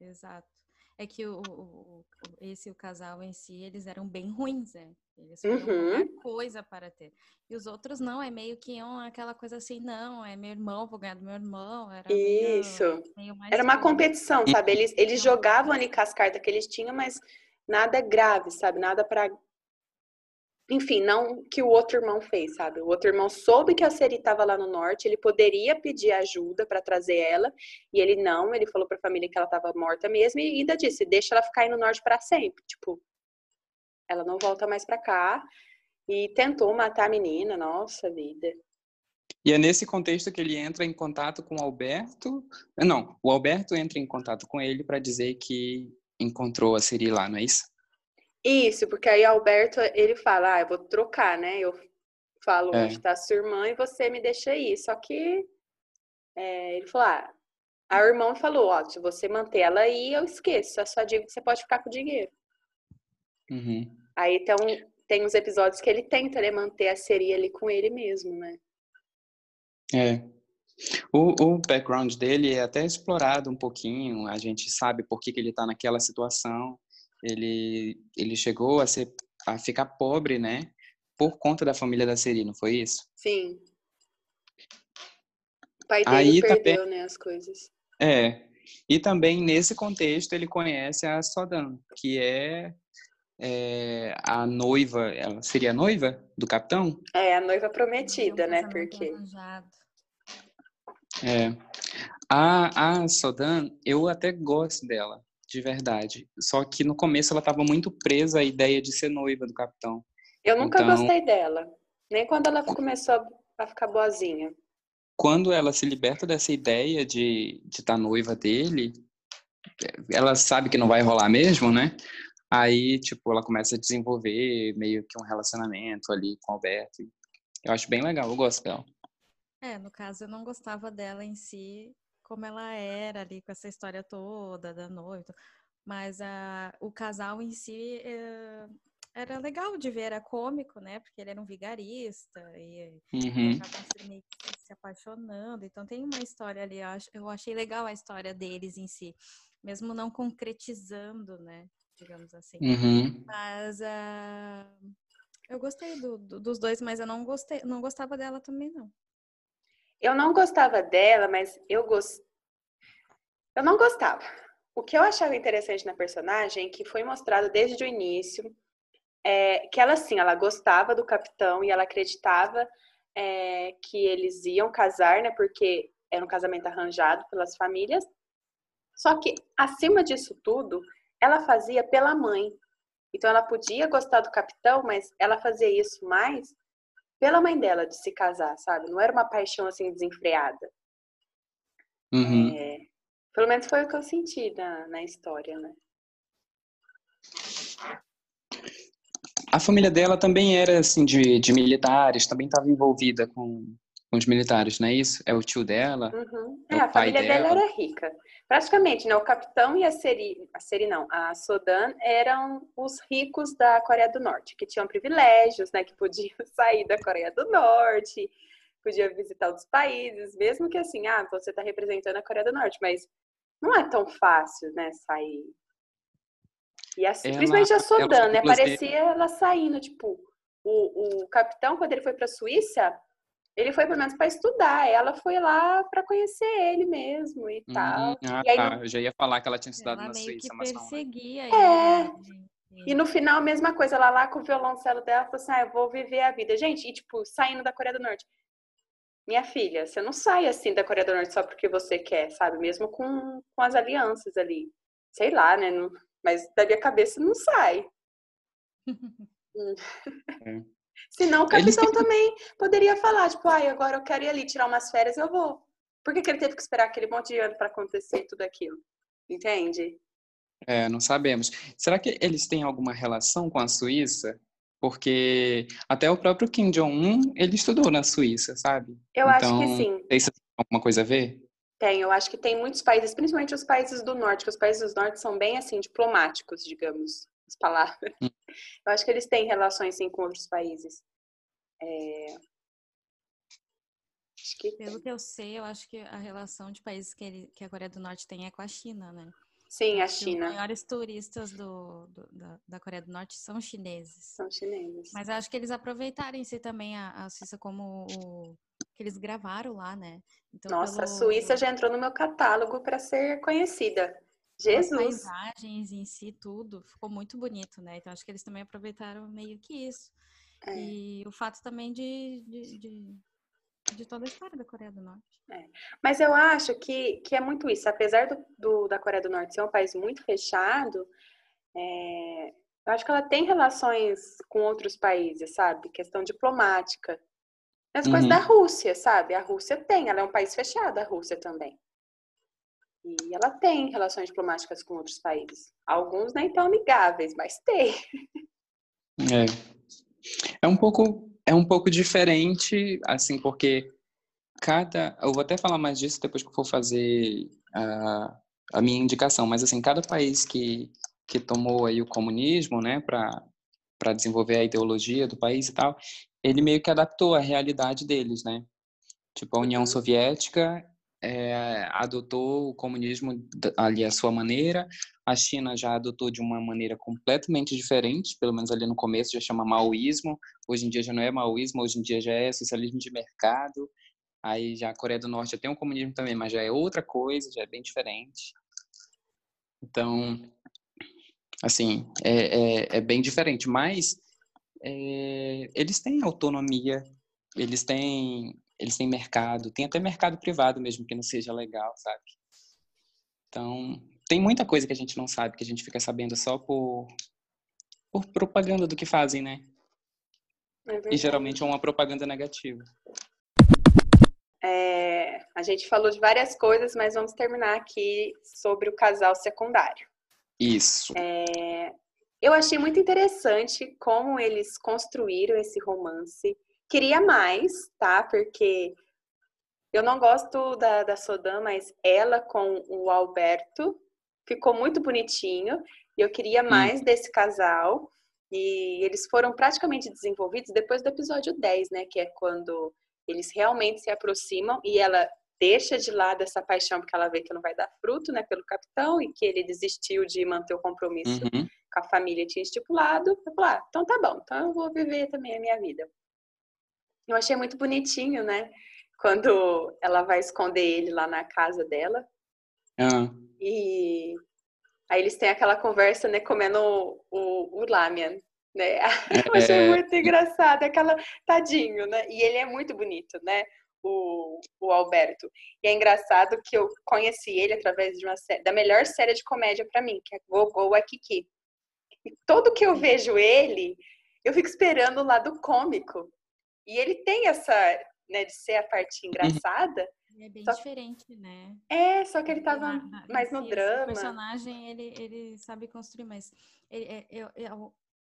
Exato. É que o, o, esse o casal em si, eles eram bem ruins, né? Eles foram uhum. coisa para ter. E os outros não, é meio que um, aquela coisa assim, não, é meu irmão, vou ganhar do meu irmão. Era Isso. Meio, meio era uma competição, sabe? Eles, eles jogavam ali com as cartas que eles tinham, mas nada grave, sabe? Nada para enfim, não que o outro irmão fez, sabe? O outro irmão soube que a Seri estava lá no norte, ele poderia pedir ajuda para trazer ela, e ele não, ele falou para a família que ela estava morta mesmo e ainda disse: "Deixa ela ficar aí no norte para sempre". Tipo, ela não volta mais para cá e tentou matar a menina, nossa vida. E é nesse contexto que ele entra em contato com o Alberto. Não, o Alberto entra em contato com ele para dizer que encontrou a Siri lá, não é isso? Isso, porque aí Alberto, ele fala, ah, eu vou trocar, né? Eu falo é. onde está sua irmã e você me deixa aí. Só que é, ele falou, ah, a irmã falou, ó, se você manter ela aí, eu esqueço. A sua dívida, você pode ficar com o dinheiro. Uhum. Aí então, tem uns episódios que ele tenta né, manter a seria ali com ele mesmo, né? É. O, o background dele é até explorado um pouquinho, a gente sabe por que, que ele está naquela situação ele, ele chegou a, ser, a ficar pobre, né? Por conta da família da Seri, não foi isso? Sim. O pai dele Aí perdeu, também, né, as coisas. É. E também, nesse contexto, ele conhece a Sodan, que é, é a noiva, ela seria a noiva do capitão? É, a noiva prometida, né, porque... É. A, a Sodan, eu até gosto dela, de verdade. Só que no começo ela estava muito presa à ideia de ser noiva do capitão. Eu nunca então, gostei dela. Nem quando ela começou a ficar boazinha. Quando ela se liberta dessa ideia de estar de tá noiva dele, ela sabe que não vai rolar mesmo, né? Aí, tipo, ela começa a desenvolver meio que um relacionamento ali com o Alberto. Eu acho bem legal, eu gosto dela. É, no caso, eu não gostava dela em si, como ela era ali, com essa história toda da noiva. Mas a, o casal em si, é, era legal de ver, era cômico, né? Porque ele era um vigarista e uhum. acabam que se apaixonando. Então tem uma história ali, eu achei legal a história deles em si, mesmo não concretizando, né? Digamos assim. Uhum. Mas uh, eu gostei do, do, dos dois, mas eu não gostei, não gostava dela também, não. Eu não gostava dela, mas eu gost... Eu não gostava. O que eu achava interessante na personagem, que foi mostrado desde o início, é, que ela sim, ela gostava do capitão e ela acreditava é, que eles iam casar, né? Porque era um casamento arranjado pelas famílias. Só que acima disso tudo, ela fazia pela mãe. Então ela podia gostar do capitão, mas ela fazia isso mais pela mãe dela de se casar, sabe? Não era uma paixão assim desenfreada. Uhum. É, pelo menos foi o que eu senti na, na história, né? A família dela também era assim de, de militares, também estava envolvida com, com os militares, não é isso? É o tio dela? Uhum. É, a família dela. dela. era rica. Praticamente, né? O capitão e a Seri, a Seri não, a Sodan eram os ricos da Coreia do Norte, que tinham privilégios, né? Que podiam sair da Coreia do Norte, podiam visitar outros países, mesmo que assim, ah, você está representando a Coreia do Norte, mas não é tão fácil, né? Sair e assim, ela, principalmente a Sodan, né? Parecia ela saindo, tipo, o, o capitão, quando ele foi para a Suíça, ele foi pelo menos para estudar. Ela foi lá para conhecer ele mesmo e uhum. tal. Ah, e aí, tá. Eu já ia falar que ela tinha estudado ela na Suíça, que mas perseguia não. É. Ele, E no final, a mesma coisa, ela lá com o violoncelo dela, falou assim: ah, eu vou viver a vida. Gente, e tipo, saindo da Coreia do Norte. Minha filha, você não sai assim da Coreia do Norte só porque você quer, sabe? Mesmo com, com as alianças ali. Sei lá, né? Não, mas da minha cabeça não sai. É. Senão o capitão também poderia falar, tipo, ai, agora eu quero ir ali tirar umas férias, eu vou. Por que, que ele teve que esperar aquele monte de ano para acontecer tudo aquilo? Entende? É, não sabemos. Será que eles têm alguma relação com a Suíça? Porque até o próprio Kim Jong-un, ele estudou na Suíça, sabe? Eu então, acho que então, sim. Tem alguma coisa a ver? Tem, eu acho que tem muitos países, principalmente os países do norte, que os países do norte são bem assim diplomáticos, digamos, as palavras. Hum. Eu acho que eles têm relações sim com outros países. É... Que Pelo que eu sei, eu acho que a relação de países que, ele, que a Coreia do Norte tem é com a China, né? Sim, a China. Os maiores turistas do, do da, da, Coreia do Norte são chineses. São chineses. Mas acho que eles aproveitaram em si também a, a Suíça como o, que eles gravaram lá, né? Então, Nossa, pelo... a Suíça já entrou no meu catálogo para ser conhecida. Jesus! As paisagens em si, tudo, ficou muito bonito, né? Então, acho que eles também aproveitaram meio que isso. É. E o fato também de, de, de, de, toda a história da Coreia do Norte. É. Mas eu acho que, que é muito isso. Apesar do, do da Coreia do Norte ser um país muito fechado, é, eu acho que ela tem relações com outros países, sabe? Questão diplomática. As uhum. coisas da Rússia, sabe? A Rússia tem, ela é um país fechado, a Rússia também. E ela tem relações diplomáticas com outros países. Alguns nem tão amigáveis, mas tem. É. É um pouco, é um pouco diferente, assim, porque cada. Eu vou até falar mais disso depois que eu for fazer a, a minha indicação, mas assim, cada país que, que tomou aí o comunismo, né, para desenvolver a ideologia do país e tal, ele meio que adaptou a realidade deles, né? Tipo, a União uhum. Soviética é, adotou o comunismo ali à sua maneira, a China já adotou de uma maneira completamente diferente, pelo menos ali no começo já chama maoísmo, hoje em dia já não é maoísmo, hoje em dia já é socialismo de mercado. Aí já a Coreia do Norte já tem um comunismo também, mas já é outra coisa, já é bem diferente. Então, assim, é, é, é bem diferente. Mas é, eles têm autonomia, eles têm, eles têm mercado, tem até mercado privado mesmo que não seja legal, sabe? Então, tem muita coisa que a gente não sabe, que a gente fica sabendo só por, por propaganda do que fazem, né? É e geralmente é uma propaganda negativa. É, a gente falou de várias coisas, mas vamos terminar aqui sobre o casal secundário. Isso. É, eu achei muito interessante como eles construíram esse romance. Queria mais, tá? Porque eu não gosto da, da Sodan, mas ela com o Alberto ficou muito bonitinho. E eu queria hum. mais hum. desse casal. E eles foram praticamente desenvolvidos depois do episódio 10, né? Que é quando eles realmente se aproximam e ela deixa de lado essa paixão porque ela vê que não vai dar fruto, né, pelo capitão e que ele desistiu de manter o compromisso uhum. com a família tinha estipulado. Eu falei, ah, então tá bom, então eu vou viver também a minha vida. Eu achei muito bonitinho, né, quando ela vai esconder ele lá na casa dela. Uhum. E aí eles têm aquela conversa, né, comendo o, o, o lamian né? Eu achei é... muito engraçado, aquela tadinho, né? E ele é muito bonito, né? O, o Alberto. E é engraçado que eu conheci ele através de uma série, da melhor série de comédia para mim, que é Gogo Wakiki. E todo que eu vejo ele, eu fico esperando o lado cômico. E ele tem essa, né, de ser a parte uhum. engraçada. é bem diferente, né? É, só que ele tava na, na, mais no drama. O personagem, ele, ele sabe construir, mas ele, é,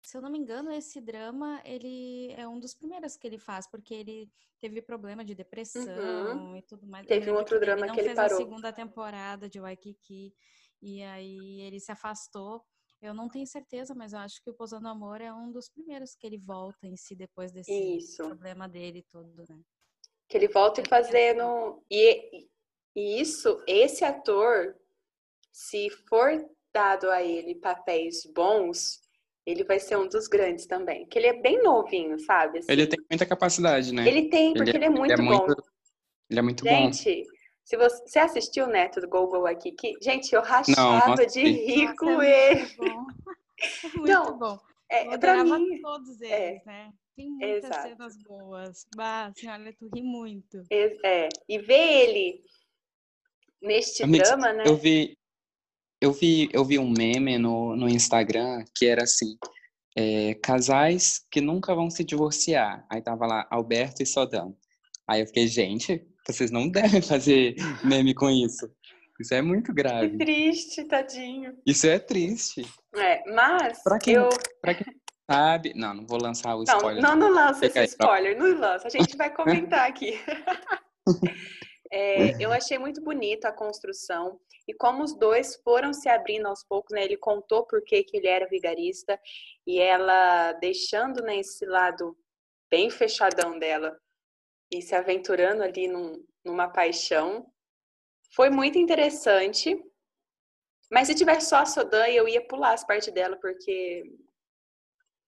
se eu não me engano, esse drama, ele é um dos primeiros que ele faz, porque ele teve problema de depressão uhum. e tudo mais. Teve um outro drama ele que ele parou. a segunda temporada de Waikiki, e aí ele se afastou. Eu não tenho certeza, mas eu acho que o Pousando Amor é um dos primeiros que ele volta em si depois desse isso. problema dele todo, né? Que ele volta e fazendo... E, e isso, esse ator, se for dado a ele papéis bons, ele vai ser um dos grandes também. Que ele é bem novinho, sabe? Assim. Ele tem muita capacidade, né? Ele tem, porque ele, é, ele é, muito ele é bom. Muito, ele é muito gente, bom. Se você, você assistiu o Neto do Google aqui, que, gente, eu rachava Não, de rir com é ele. Muito Não, bom. É, eu pra mim, todos é. eles, é, né? Tem muitas exato. cenas boas. Bah, senhora, tu ri muito. É, e ver ele neste drama, né? Eu vi, eu vi, eu vi um meme no, no Instagram que era assim: é, casais que nunca vão se divorciar. Aí tava lá Alberto e Sodão. Aí eu fiquei, gente, vocês não devem fazer meme com isso. Isso é muito grave. Que triste, tadinho. Isso é triste. É, mas pra quem, eu... pra quem sabe... Não, não vou lançar o spoiler. Não, não, não lança esse spoiler, não lança. A gente vai comentar aqui. É, eu achei muito bonita a construção e como os dois foram se abrindo aos poucos, né? Ele contou por que, que ele era vigarista e ela deixando né, esse lado bem fechadão dela e se aventurando ali num, numa paixão. Foi muito interessante. Mas se tivesse só a Sodan, eu ia pular as partes dela, porque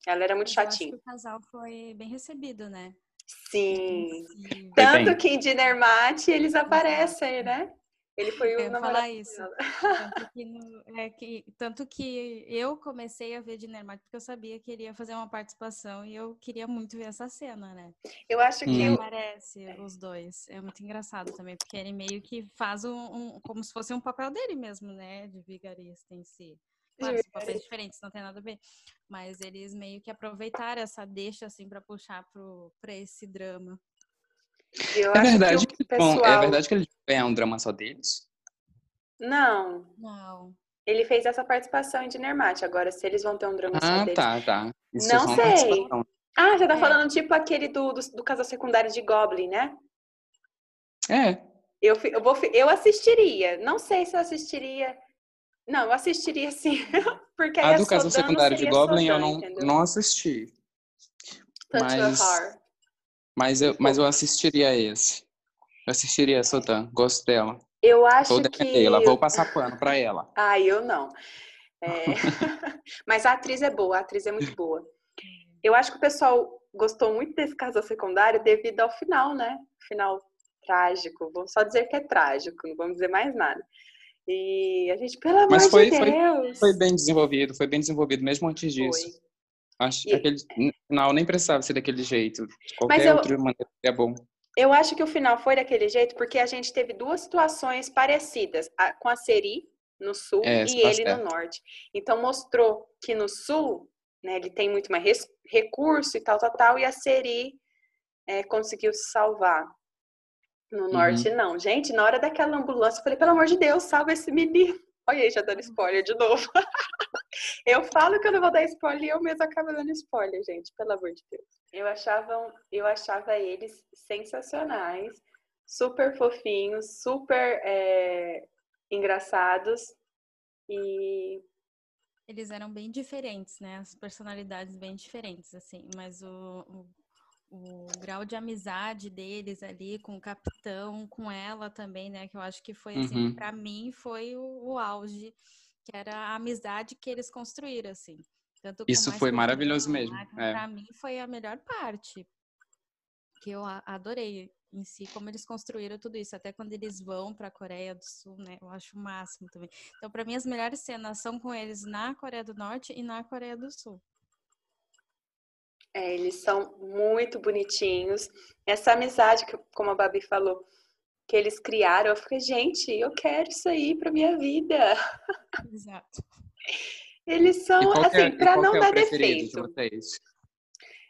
ela era muito chatinha. o casal foi bem recebido, né? Sim. Sim. Tanto que em Dinner Mate eles aparecem, né? Ele foi o eu namorado. falar isso. Tanto que, no, é que, tanto que eu comecei a ver Mate porque eu sabia que ele ia fazer uma participação e eu queria muito ver essa cena, né? Eu acho que... Hum. Aparece os dois. É muito engraçado também, porque ele meio que faz um, um como se fosse um papel dele mesmo, né? De vigarista em si. Claro, são papéis diferentes, não tem nada a ver. Mas eles meio que aproveitaram essa deixa, assim, para puxar para esse drama. Eu é verdade que, pessoal... bom, é verdade que ele é um drama só deles? Não. Não. Ele fez essa participação em Dinnermate. Agora, se eles vão ter um drama ah, só deles... Ah, tá, tá. Isso não sei. Ah, você tá é. falando tipo aquele do, do, do casal secundário de Goblin, né? É. Eu, eu, vou, eu assistiria. Não sei se eu assistiria não, eu assistiria sim. Porque a do caso secundário de Goblin Sodan, eu não, não assisti. mas, mas, eu, mas eu assistiria esse. Eu assistiria a Sodan, gosto dela. Eu acho Vou que... ela, vou passar pano pra ela. Ah, eu não. É... mas a atriz é boa, a atriz é muito boa. Eu acho que o pessoal gostou muito desse casal secundário devido ao final, né? Final trágico. Vamos só dizer que é trágico, não vamos dizer mais nada. E a gente, pelo amor Mas foi, de Deus. Foi, foi bem desenvolvido, foi bem desenvolvido mesmo antes disso. Foi. Acho que aquele final nem precisava ser daquele jeito. Qualquer eu, outra maneira é bom. Eu acho que o final foi daquele jeito porque a gente teve duas situações parecidas, a, com a Seri no sul é, e ele certo. no norte. Então mostrou que no sul, né, ele tem muito mais recurso e tal, tal, tal, e a Seri é, conseguiu se salvar. No uhum. norte, não. Gente, na hora daquela ambulância, eu falei, pelo amor de Deus, salva esse menino. Olha aí, já dando spoiler de novo. eu falo que eu não vou dar spoiler e eu mesmo acabo dando spoiler, gente, pelo amor de Deus. Eu achava, eu achava eles sensacionais, super fofinhos, super é, engraçados e eles eram bem diferentes, né? As personalidades bem diferentes, assim. Mas o, o o grau de amizade deles ali com o capitão, com ela também, né? Que eu acho que foi assim, uhum. para mim foi o, o, auge, que era a amizade que eles construíram, assim. Tanto Isso foi maravilhoso mesmo. É. Para mim foi a melhor parte, que eu adorei em si como eles construíram tudo isso, até quando eles vão para a Coreia do Sul, né? Eu acho o máximo também. Então, para mim as melhores cenas são com eles na Coreia do Norte e na Coreia do Sul. É, eles são muito bonitinhos. Essa amizade, que, como a Babi falou, que eles criaram, eu fiquei, gente, eu quero isso aí para minha vida. Exato. Eles são, é, assim, para não é dar defeito. De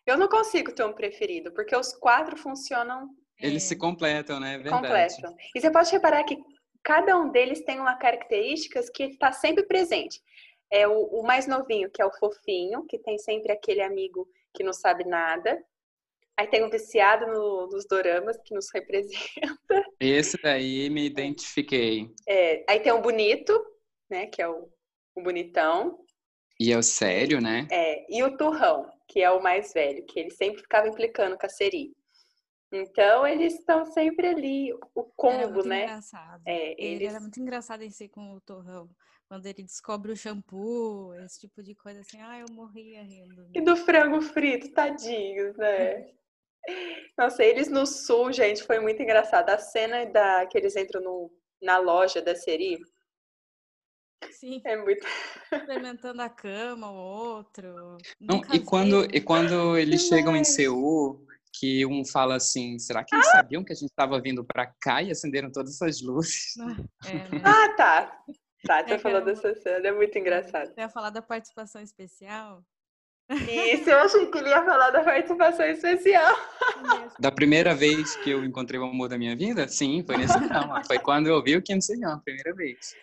eu não consigo ter um preferido, porque os quatro funcionam. Eles é... se completam, né? É verdade. Completam. E você pode reparar que cada um deles tem uma característica que está sempre presente. É o, o mais novinho, que é o fofinho, que tem sempre aquele amigo que não sabe nada. Aí tem um viciado no, nos doramas que nos representa. Esse daí me identifiquei. É, aí tem o bonito, né? Que é o, o bonitão. E é o sério, né? É, e o turrão, que é o mais velho, que ele sempre ficava implicando com a Seri. Então, eles estão sempre ali, o combo, né? Engraçado. É, ele eles... era muito engraçado em si com o torrão. Quando ele descobre o shampoo, esse tipo de coisa assim, ah, eu morria rindo. E do frango frito, tadinhos, né? Nossa, eles no sul, gente, foi muito engraçado. A cena da, que eles entram no, na loja da Seri. Sim. É muito. Experimentando a cama, o outro. Não, e quando, e quando eles chegam em Seul, que um fala assim, será que eles ah! sabiam que a gente estava vindo para cá e acenderam todas essas luzes? Ah, é, né? ah tá. Tá, você é falou dessa cena, é muito engraçado. Você ia falar da participação especial? Isso, eu achei que ele ia falar da participação especial. Da primeira vez que eu encontrei o amor da minha vida? Sim, foi nesse drama. Foi quando eu vi o Kim Soo-hyun, a primeira vez.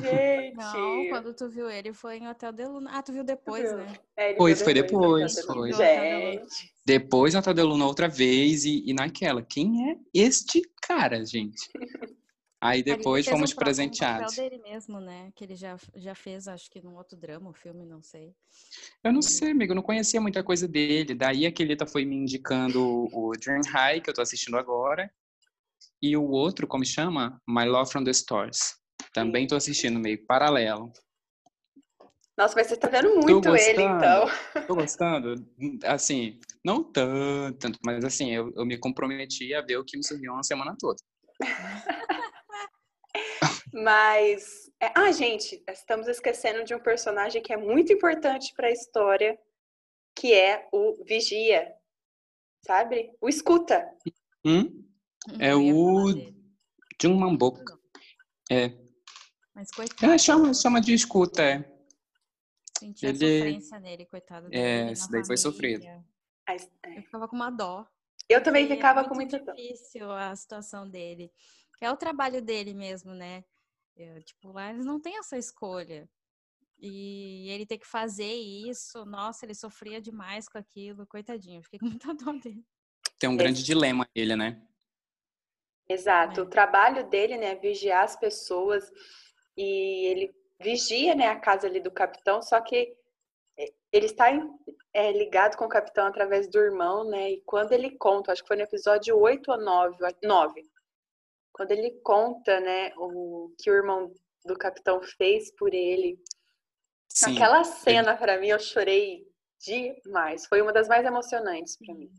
Gente. Não, quando tu viu ele foi em Hotel de Luna. Ah, tu viu depois, né? É, pois, foi depois. Foi. Gente. Depois no Hotel de Luna outra vez e, e naquela. Quem é este cara, gente? Aí depois fomos um presenteados. O dele mesmo, né? Que ele já, já fez, acho que num outro drama, um filme, não sei. Eu não sei, amigo, eu não conhecia muita coisa dele. Daí a Kelita foi me indicando o Dream High, que eu tô assistindo agora. E o outro, como chama? My Love from the Stars. Também tô assistindo meio paralelo. Nossa, mas você tá vendo muito ele, então. Tô gostando. Assim, não tanto, mas assim, eu, eu me comprometi a ver o Kim Soo-hyun a semana toda. Mas, é... ah, gente, estamos esquecendo de um personagem que é muito importante para a história, que é o Vigia, sabe? O Escuta. Hum? É o Mambok. É. Mas coitado. É, chama, chama de Escuta, é. Sentia ele... sofrência nele, coitado dele. É, isso daí foi sofrido. É. Eu ficava com uma dó. Eu também ficava é com muita dó. difícil a situação dele. É o trabalho dele mesmo, né? Eu, tipo, lá eles não têm essa escolha. E ele ter que fazer isso, nossa, ele sofria demais com aquilo, coitadinho, fiquei com muita dor dele. Tem um grande Esse... dilema ele, né? Exato, é. o trabalho dele, né, é vigiar as pessoas e ele vigia, né, a casa ali do capitão, só que é, ele está é, ligado com o capitão através do irmão, né, e quando ele conta, acho que foi no episódio 8 ou 9, 9 quando ele conta, né, o que o irmão do capitão fez por ele. Sim, Aquela cena ele... para mim eu chorei demais. Foi uma das mais emocionantes para mim.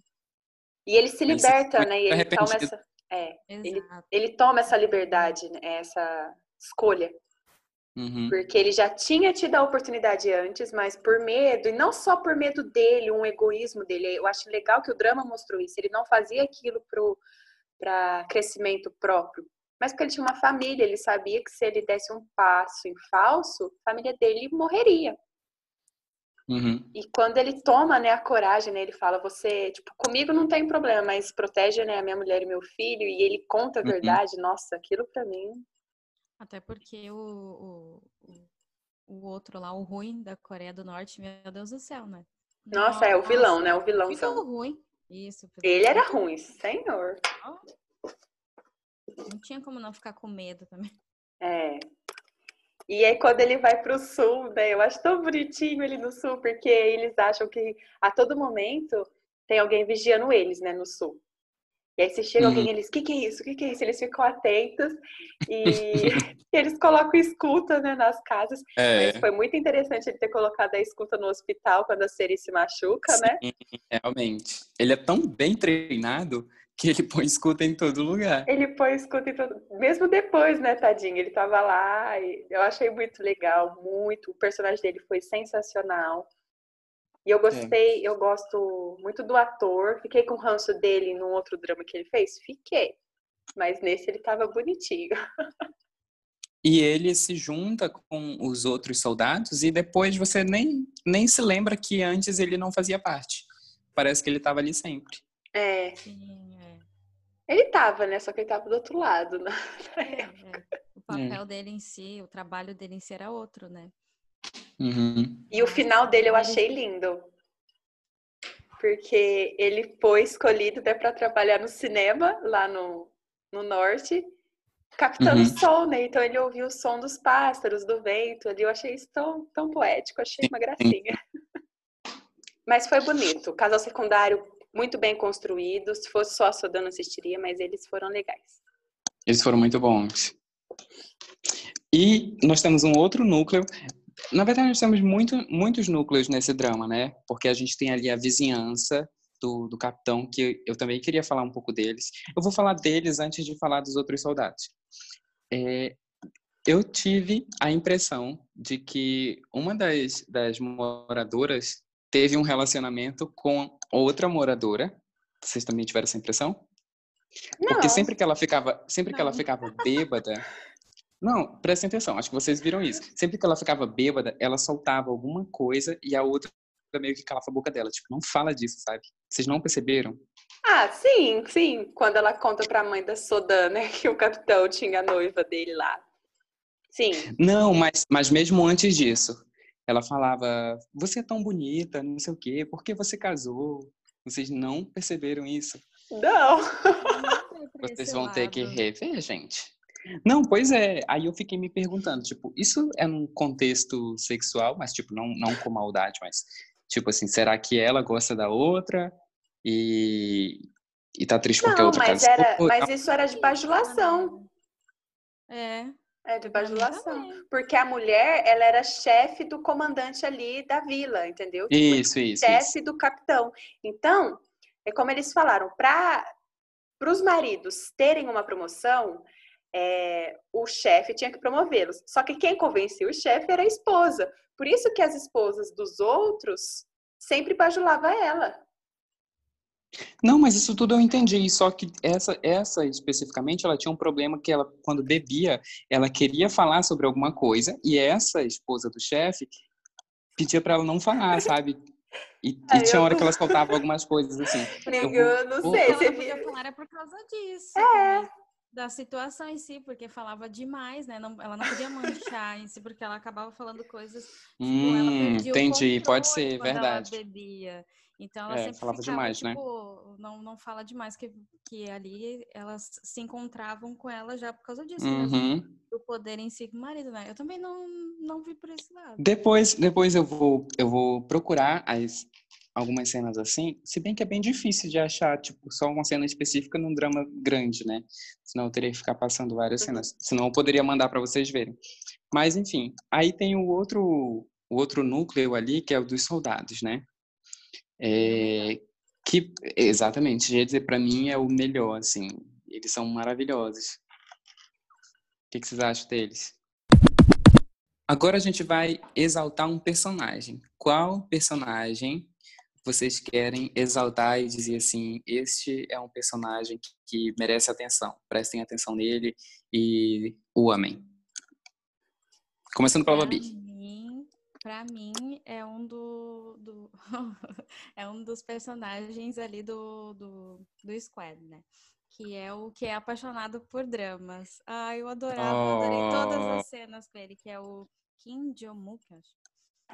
E ele se liberta, ele né? E ele começa É, ele, ele toma essa liberdade, né, essa escolha. Uhum. Porque ele já tinha tido a oportunidade antes, mas por medo, e não só por medo dele, um egoísmo dele. Eu acho legal que o drama mostrou isso. Ele não fazia aquilo para crescimento próprio, mas porque ele tinha uma família, ele sabia que se ele desse um passo em falso, a família dele morreria. Uhum. E quando ele toma né, a coragem, né, ele fala: Você, tipo, comigo não tem problema, mas protege né, a minha mulher e meu filho, e ele conta a uhum. verdade. Nossa, aquilo para mim. Até porque o, o, o outro lá, o ruim da Coreia do Norte, meu Deus do céu, né? Nossa, Nossa. é o vilão, né? O vilão. Ficou ruim. Isso. Ele era ruim, senhor. Não tinha como não ficar com medo também. É. E aí, quando ele vai para o sul, né? Eu acho tão bonitinho ele no sul, porque eles acham que a todo momento tem alguém vigiando eles, né, no sul. E aí, se chega uhum. alguém, eles, o que, que é isso? O que, que é isso? Eles ficam atentos e eles colocam escuta né, nas casas. É. Mas foi muito interessante ele ter colocado a escuta no hospital quando a Seri se machuca, né? Sim, né? Realmente. Ele é tão bem treinado que ele põe escuta em todo lugar. Ele põe escuta em todo Mesmo depois, né, tadinho? Ele tava lá e eu achei muito legal, muito. O personagem dele foi sensacional. E eu gostei, é. eu gosto muito do ator. Fiquei com o ranço dele num outro drama que ele fez? Fiquei. Mas nesse ele tava bonitinho. E ele se junta com os outros soldados e depois você nem, nem se lembra que antes ele não fazia parte. Parece que ele estava ali sempre. É. Sim, é. Ele tava, né? Só que ele tava do outro lado. Né? É, é. O papel é. dele em si, o trabalho dele em si era outro, né? Uhum. E o final dele eu achei lindo. Porque ele foi escolhido até para trabalhar no cinema, lá no, no norte, captando uhum. som, né? Então ele ouviu o som dos pássaros, do vento ali. Eu achei isso tão, tão poético, achei uma gracinha. Mas foi bonito. Casal secundário muito bem construído. Se fosse só a Sodana assistiria, mas eles foram legais. Eles foram muito bons. E nós temos um outro núcleo na verdade, nós temos muito, muitos núcleos nesse drama, né? Porque a gente tem ali a vizinhança do, do capitão, que eu também queria falar um pouco deles. Eu vou falar deles antes de falar dos outros soldados. É, eu tive a impressão de que uma das, das moradoras teve um relacionamento com outra moradora. Vocês também tiveram essa impressão? Não. Porque sempre que ela ficava, sempre que ela ficava bêbada, não, prestem atenção, acho que vocês viram isso. Sempre que ela ficava bêbada, ela soltava alguma coisa e a outra meio que calava a boca dela. Tipo, não fala disso, sabe? Vocês não perceberam? Ah, sim, sim. Quando ela conta pra mãe da Sodan, né, que o capitão tinha a noiva dele lá. Sim. Não, mas, mas mesmo antes disso, ela falava: Você é tão bonita, não sei o quê, por que você casou? Vocês não perceberam isso? Não. Vocês vão ter que rever, gente. Não, pois é. Aí eu fiquei me perguntando, tipo, isso é num contexto sexual, mas tipo, não, não com maldade, mas tipo assim, será que ela gosta da outra e, e tá triste porque não, a outra mas? Era, mas isso era de bajulação. É. É de bajulação. Porque a mulher, ela era chefe do comandante ali da vila, entendeu? Tipo, isso, isso. Chefe do capitão. Então, é como eles falaram, para os maridos terem uma promoção, é, o chefe tinha que promovê-los. Só que quem convencia o chefe era a esposa. Por isso que as esposas dos outros sempre bajulava ela. Não, mas isso tudo eu entendi. Só que essa, essa especificamente, ela tinha um problema que ela, quando bebia, ela queria falar sobre alguma coisa e essa esposa do chefe pedia para ela não falar, sabe? E, e tinha hora que ela soltava algumas coisas assim. eu, eu não sei. Você podia falar é por causa disso. É. Também da situação em si, porque falava demais, né? Não, ela não podia manchar em si, porque ela acabava falando coisas. Tipo, hum, entendi, pode ser, verdade. Ela bebia. Então ela é, sempre falava ficava, demais, tipo, né? não, não fala demais, que, que ali elas se encontravam com ela já por causa disso, uhum. do poder em si com o marido, né? Eu também não, não vi por esse lado. Depois, depois eu vou eu vou procurar as, algumas cenas assim, se bem que é bem difícil de achar, tipo, só uma cena específica num drama grande, né? Senão eu teria que ficar passando várias uhum. cenas. Senão eu poderia mandar para vocês verem. Mas, enfim, aí tem o outro, o outro núcleo ali, que é o dos soldados, né? É, que, exatamente, ia dizer, para mim é o melhor, assim. Eles são maravilhosos. O que, que vocês acham deles? Agora a gente vai exaltar um personagem. Qual personagem vocês querem exaltar e dizer assim: este é um personagem que merece atenção, prestem atenção nele e o amem? Começando pela Babi. Para mim, é um do, do é um dos personagens ali do, do, do Squad, né? Que é o que é apaixonado por dramas. Ah, eu adorava, oh. adorei todas as oh. cenas com ele, que é o Kim Jong-mook, acho.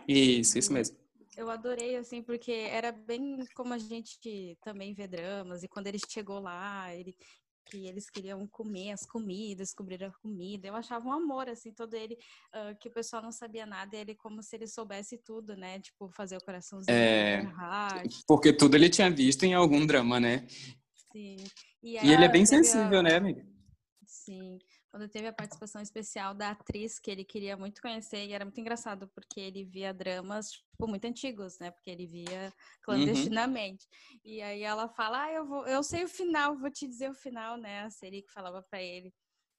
Isso, isso mesmo. Eu adorei, assim, porque era bem como a gente também vê dramas, e quando ele chegou lá, ele, que eles queriam comer as comidas, descobrir a comida. Eu achava um amor, assim, todo ele, uh, que o pessoal não sabia nada, e ele como se ele soubesse tudo, né? Tipo, fazer o coraçãozinho, é, Porque tudo ele tinha visto em algum drama, né? Sim. E, e ele é bem sensível, a... né, amiga? Sim quando teve a participação especial da atriz que ele queria muito conhecer, e era muito engraçado, porque ele via dramas, tipo, muito antigos, né? Porque ele via clandestinamente. Uhum. E aí ela fala, ah, eu, vou, eu sei o final, vou te dizer o final, né? A Seri que falava para ele.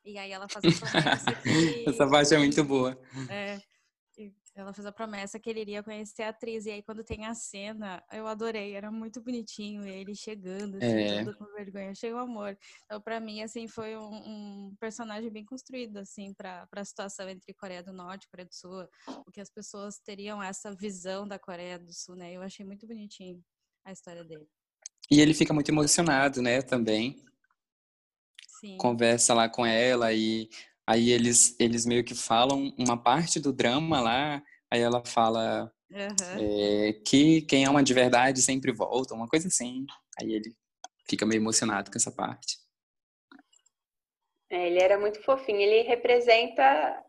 E aí ela fazia promessa que... Essa parte é muito boa. É, ela fez a promessa que ele iria conhecer a atriz. E aí, quando tem a cena, eu adorei. Era muito bonitinho ele chegando, assim, é. todo com vergonha. Achei um amor. Então, pra mim, assim, foi um, um personagem bem construído, assim, pra, pra situação entre Coreia do Norte e Coreia do Sul. O que as pessoas teriam essa visão da Coreia do Sul, né? Eu achei muito bonitinho a história dele. E ele fica muito emocionado, né, também. Sim. Conversa lá com ela e Aí eles, eles meio que falam uma parte do drama lá, aí ela fala uhum. é, que quem ama de verdade sempre volta, uma coisa assim. Aí ele fica meio emocionado com essa parte. É, ele era muito fofinho, ele representa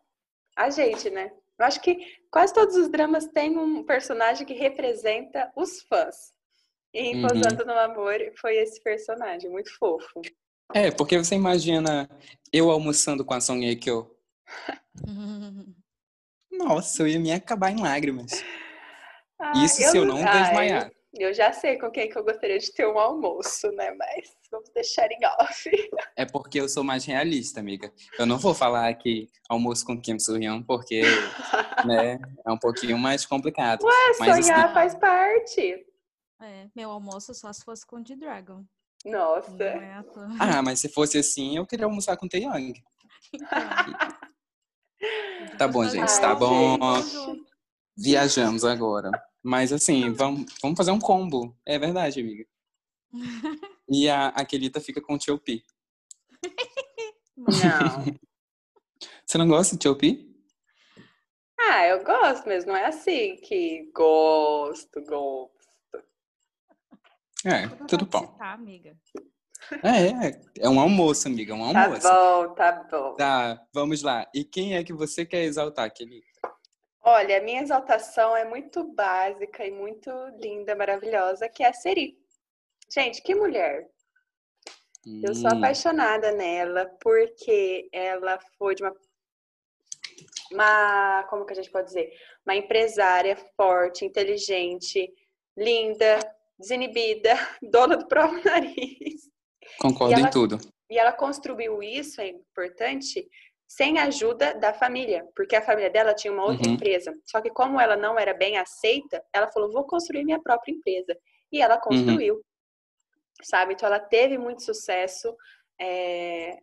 a gente, né? Eu acho que quase todos os dramas têm um personagem que representa os fãs. E em uhum. Posando no Amor foi esse personagem, muito fofo. É, porque você imagina eu almoçando com a Song Ye Kyo. Nossa, eu ia me acabar em lágrimas. Ah, Isso eu, se eu não ah, desmaiar. Eu, eu, já sei com quem que eu gostaria de ter um almoço, né? Mas vamos deixar em off. É porque eu sou mais realista, amiga. Eu não vou falar que almoço com Kim Soo-hyun, porque né, é um pouquinho mais complicado. Ué, Mas, sonhar assim, faz parte. É, meu almoço só se fosse com D-Dragon. Nossa. É ah, mas se fosse assim, eu queria almoçar com Taeyang. tá bom, gente, tá bom. Viajamos agora. Mas assim, vamos, vamos fazer um combo. É verdade, amiga. E a, a Kelita fica com o Tiopi. Não. Você não gosta de Tiopi? Ah, eu gosto, mas não é assim que gosto, gosto. É, tudo bom. Tá, amiga. É, é, é um almoço, amiga, é um tá almoço. Tá bom, tá bom. Tá, vamos lá. E quem é que você quer exaltar, Kelly? Olha, a minha exaltação é muito básica e muito linda, maravilhosa, que é a Seri. Gente, que mulher. Hum. Eu sou hum. apaixonada nela porque ela foi de uma uma, como que a gente pode dizer? Uma empresária forte, inteligente, linda, desinibida, dona do próprio nariz. Concordo ela, em tudo. E ela construiu isso, é importante, sem a ajuda da família, porque a família dela tinha uma outra uhum. empresa. Só que como ela não era bem aceita, ela falou: "Vou construir minha própria empresa". E ela construiu. Uhum. Sabe? Então ela teve muito sucesso. É...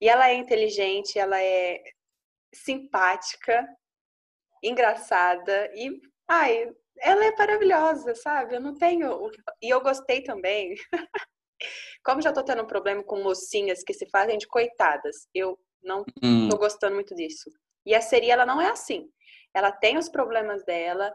E ela é inteligente, ela é simpática, engraçada e ai, ela é maravilhosa, sabe? Eu não tenho. E eu gostei também. Como já tô tendo um problema com mocinhas que se fazem de coitadas, eu não hum. tô gostando muito disso. E a Seri, ela não é assim. Ela tem os problemas dela,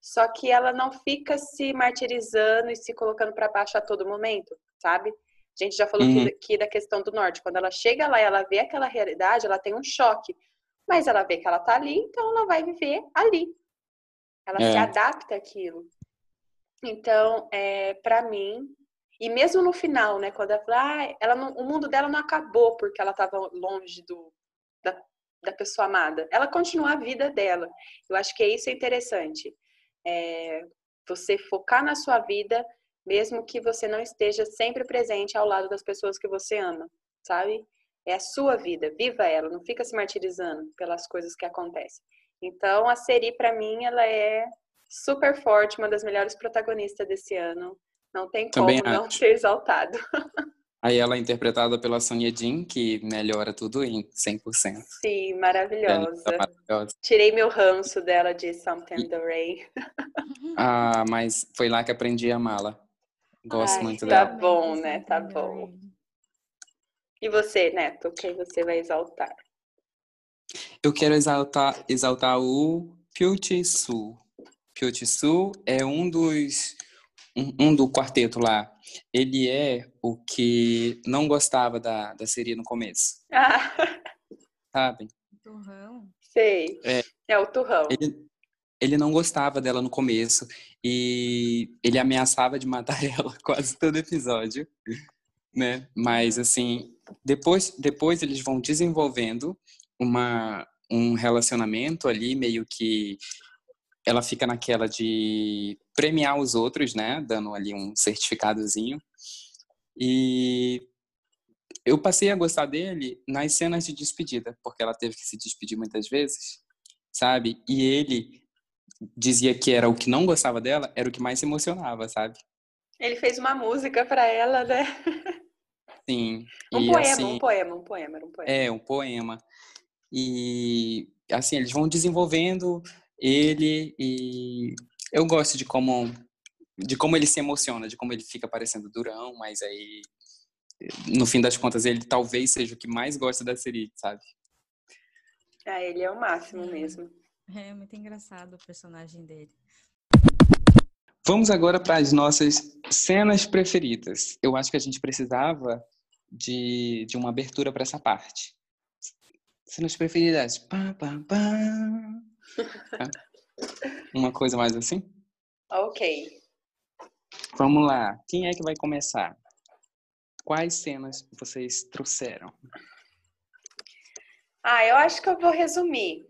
só que ela não fica se martirizando e se colocando para baixo a todo momento, sabe? A gente já falou uhum. aqui da questão do norte. Quando ela chega lá e ela vê aquela realidade, ela tem um choque. Mas ela vê que ela tá ali, então ela vai viver ali. Ela é. se adapta àquilo. Então, é, para mim, e mesmo no final, né, quando ela fala, ah, ela não, o mundo dela não acabou porque ela estava longe do, da, da pessoa amada. Ela continua a vida dela. Eu acho que isso é interessante. É, você focar na sua vida, mesmo que você não esteja sempre presente ao lado das pessoas que você ama, sabe? É a sua vida, viva ela, não fica se martirizando pelas coisas que acontecem. Então, a Seri, para mim, ela é super forte, uma das melhores protagonistas desse ano. Não tem como Também não ser exaltado. Aí ela é interpretada pela Sonia Jean, que melhora tudo em 100%. Sim, maravilhosa. É maravilhosa. Tirei meu ranço dela de Something the Ray. ah, mas foi lá que aprendi a amá-la. Gosto Ai, muito tá dela. Tá bom, né? Tá bom. E você, Neto, quem você vai exaltar? Eu quero exaltar, exaltar o Su. Pyochi Su é um dos um, um, do quarteto lá. Ele é o que não gostava da, da série no começo. Ah. Sabe? Turrão. Sei. É, é o turrão. Ele, ele não gostava dela no começo e ele ameaçava de matar ela quase todo episódio, né? Mas assim, depois depois eles vão desenvolvendo uma um relacionamento ali meio que ela fica naquela de premiar os outros, né, dando ali um certificadozinho. E eu passei a gostar dele nas cenas de despedida, porque ela teve que se despedir muitas vezes, sabe? E ele dizia que era o que não gostava dela, era o que mais se emocionava, sabe? Ele fez uma música para ela, né? Sim. Um e, poema, assim, um poema, um poema, um poema. É, um poema. E assim, eles vão desenvolvendo ele e eu gosto de como de como ele se emociona, de como ele fica parecendo durão, mas aí no fim das contas ele talvez seja o que mais gosta da série, sabe? Ah, ele é o máximo é, mesmo. É muito engraçado o personagem dele. Vamos agora para as nossas cenas preferidas. Eu acho que a gente precisava de, de uma abertura para essa parte. Cenas preferidas. Pá, pá, pá. Uma coisa mais assim? Ok. Vamos lá. Quem é que vai começar? Quais cenas vocês trouxeram? Ah, eu acho que eu vou resumir.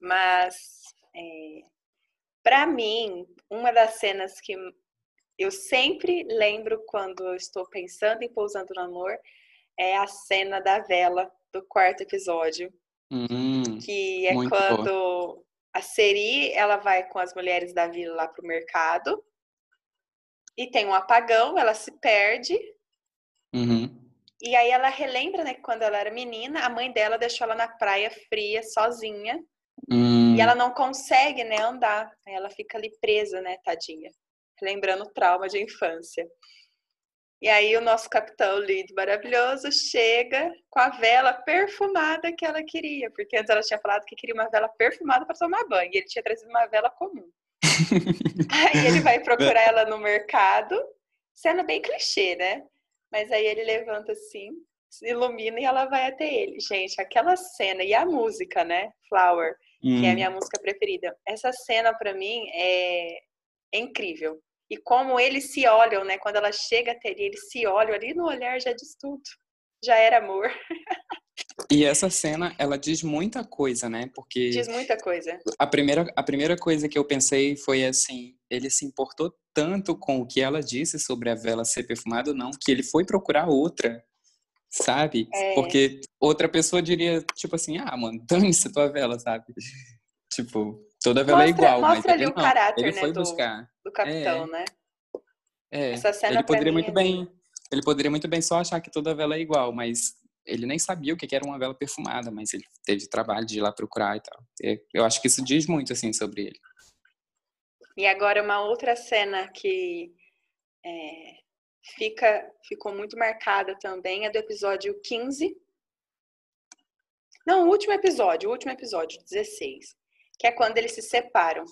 Mas, é, para mim, uma das cenas que eu sempre lembro quando eu estou pensando em Pousando no Amor é a cena da vela do quarto episódio. Hum, que é quando boa. a Seri ela vai com as mulheres da vila lá pro mercado e tem um apagão, ela se perde. Uhum. E aí ela relembra, né, que quando ela era menina, a mãe dela deixou ela na praia fria, sozinha. Hum. E ela não consegue, né, andar. Aí ela fica ali presa, né, tadinha. Lembrando o trauma de infância. E aí o nosso capitão lindo, maravilhoso, chega com a vela perfumada que ela queria, porque antes ela tinha falado que queria uma vela perfumada para tomar banho, e ele tinha trazido uma vela comum. aí ele vai procurar ela no mercado, cena bem clichê, né? Mas aí ele levanta assim, se ilumina e ela vai até ele. Gente, aquela cena e a música, né? Flower, hum. que é a hum. minha música preferida. Essa cena para mim é... é incrível e como eles se olham, né? Quando ela chega até ele, eles se olham ali no olhar já diz tudo. Já era amor. E essa cena, ela diz muita coisa, né? Porque diz muita coisa. A primeira a primeira coisa que eu pensei foi assim, ele se importou tanto com o que ela disse sobre a vela ser perfumada ou não, que ele foi procurar outra. Sabe? É. Porque outra pessoa diria, tipo assim, ah, mano, dane-se tua vela, sabe? tipo, Toda vela é mostra, é igual, mostra mas ali ele o caráter, ele né, foi do, buscar. do capitão, é. né? É, ele poderia muito é... bem, ele poderia muito bem só achar que toda vela é igual, mas ele nem sabia o que era uma vela perfumada, mas ele teve trabalho de ir lá procurar e tal. Eu acho que isso diz muito, assim, sobre ele. E agora uma outra cena que é, fica, ficou muito marcada também é do episódio 15. Não, o último episódio, o último episódio, 16 que é quando eles se separam.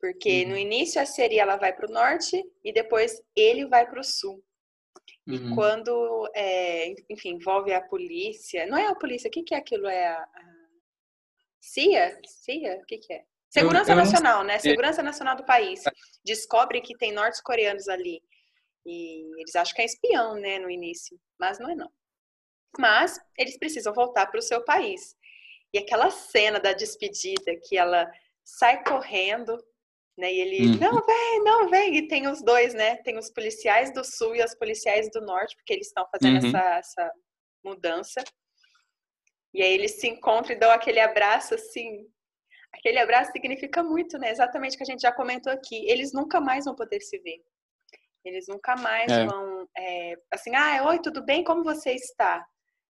Porque uhum. no início a Seri ela vai para o norte e depois ele vai para o sul. E uhum. quando, é, enfim, envolve a polícia, não é a polícia, o que, que é aquilo? É a, a... CIA? CIA? O que, que é? Segurança eu, eu Nacional, não... né? Segurança Nacional do país. Descobre que tem norte-coreanos ali. E eles acham que é espião, né, no início. Mas não é não. Mas eles precisam voltar para o seu país. E aquela cena da despedida que ela sai correndo Né? E ele, uhum. não vem, não vem. E tem os dois, né? Tem os policiais do sul e os policiais do norte, porque eles estão fazendo uhum. essa, essa mudança. E aí eles se encontram e dão aquele abraço assim. Aquele abraço significa muito, né? Exatamente o que a gente já comentou aqui. Eles nunca mais vão poder se ver. Eles nunca mais é. vão, é, assim, ah, oi, tudo bem? Como você está?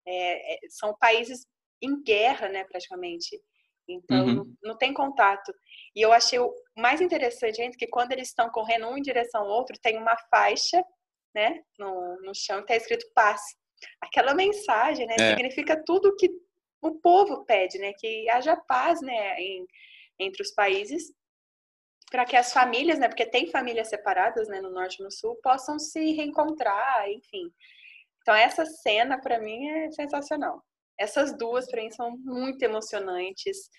É, é são países em guerra, né, praticamente. Então, uhum. não, não, tem contato. E eu achei o mais interessante, gente, que quando eles estão correndo um em direção ao outro, tem uma faixa, né, no, no chão, que está escrito paz. Aquela mensagem, né, é. significa tudo que o povo pede, né, que haja paz, né, em, entre os países, para que as famílias, né, porque tem famílias separadas, né, no norte e no sul, possam se reencontrar, enfim. Então essa cena para mim é sensacional. Essas duas para mim são muito emocionantes.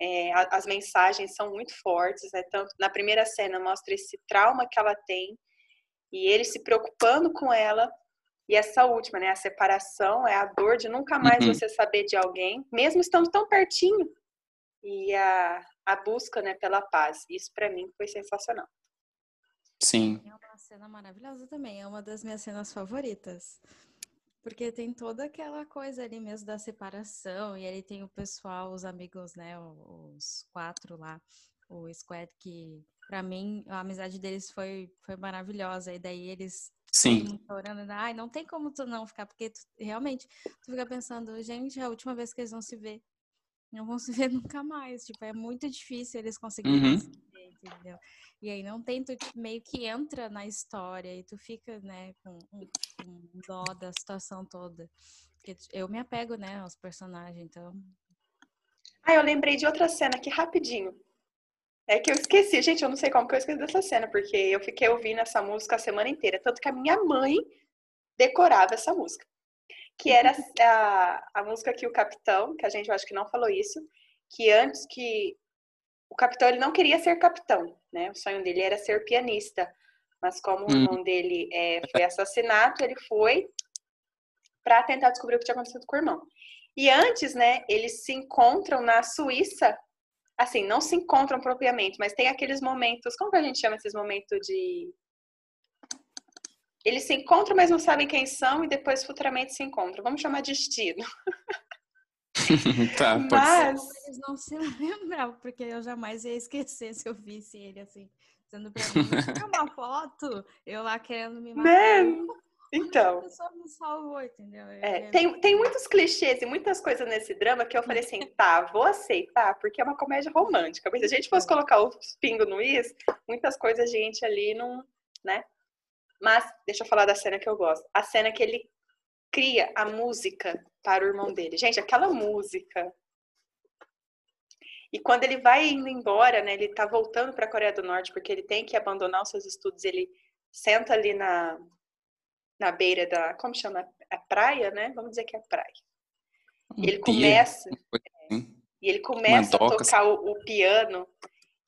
É, as mensagens são muito fortes, né? Tanto na primeira cena mostra esse trauma que ela tem e ele se preocupando com ela e essa última, né, a separação é a dor de nunca mais uhum. você saber de alguém, mesmo estando tão pertinho. E a, a busca, né, pela paz. Isso para mim foi sensacional. Sim. É uma cena maravilhosa também, é uma das minhas cenas favoritas. Porque tem toda aquela coisa ali mesmo da separação, e ele tem o pessoal, os amigos, né, os quatro lá, o squad que para mim a amizade deles foi foi maravilhosa e daí eles Sim. Orando, Ai, não tem como tu não ficar, porque tu, realmente tu fica pensando, gente, é a última vez que eles vão se ver. Não vão se ver nunca mais. Tipo, é muito difícil eles conseguirem uhum. se entendeu? E aí não tem, tu meio que entra na história e tu fica, né, com um dó da situação toda. Porque eu me apego, né, aos personagens, então. Ah, eu lembrei de outra cena aqui rapidinho. É que eu esqueci, gente, eu não sei como que eu esqueci dessa cena, porque eu fiquei ouvindo essa música a semana inteira, tanto que a minha mãe decorava essa música. Que era a, a música que o capitão, que a gente acho que não falou isso, que antes que o capitão ele não queria ser capitão, né? O sonho dele era ser pianista, mas como hum. o irmão dele é, foi assassinado, ele foi para tentar descobrir o que tinha acontecido com o irmão. E antes, né, eles se encontram na Suíça assim, não se encontram propriamente, mas tem aqueles momentos, como que a gente chama esses momentos de eles se encontram, mas não sabem quem são e depois futuramente se encontram. Vamos chamar de destino. tá, pode mas... ser. Eles não se lembram, porque eu jamais ia esquecer se eu visse ele assim, sendo pra mim, uma foto, eu lá querendo me matar. Man. Então. A pessoa me salvou, entendeu? É, tem, tem muitos clichês e muitas coisas nesse drama que eu falei assim, tá, vou aceitar, porque é uma comédia romântica. Mas se a gente fosse colocar os pingos no is, muitas coisas a gente ali não, né? Mas, deixa eu falar da cena que eu gosto. A cena que ele cria a música para o irmão dele. Gente, aquela música. E quando ele vai indo embora, né, ele tá voltando para a Coreia do Norte porque ele tem que abandonar os seus estudos, ele senta ali na na beira da, como chama? A praia, né? Vamos dizer que é a praia. E ele começa, é, e ele começa a tocar assim. o, o, piano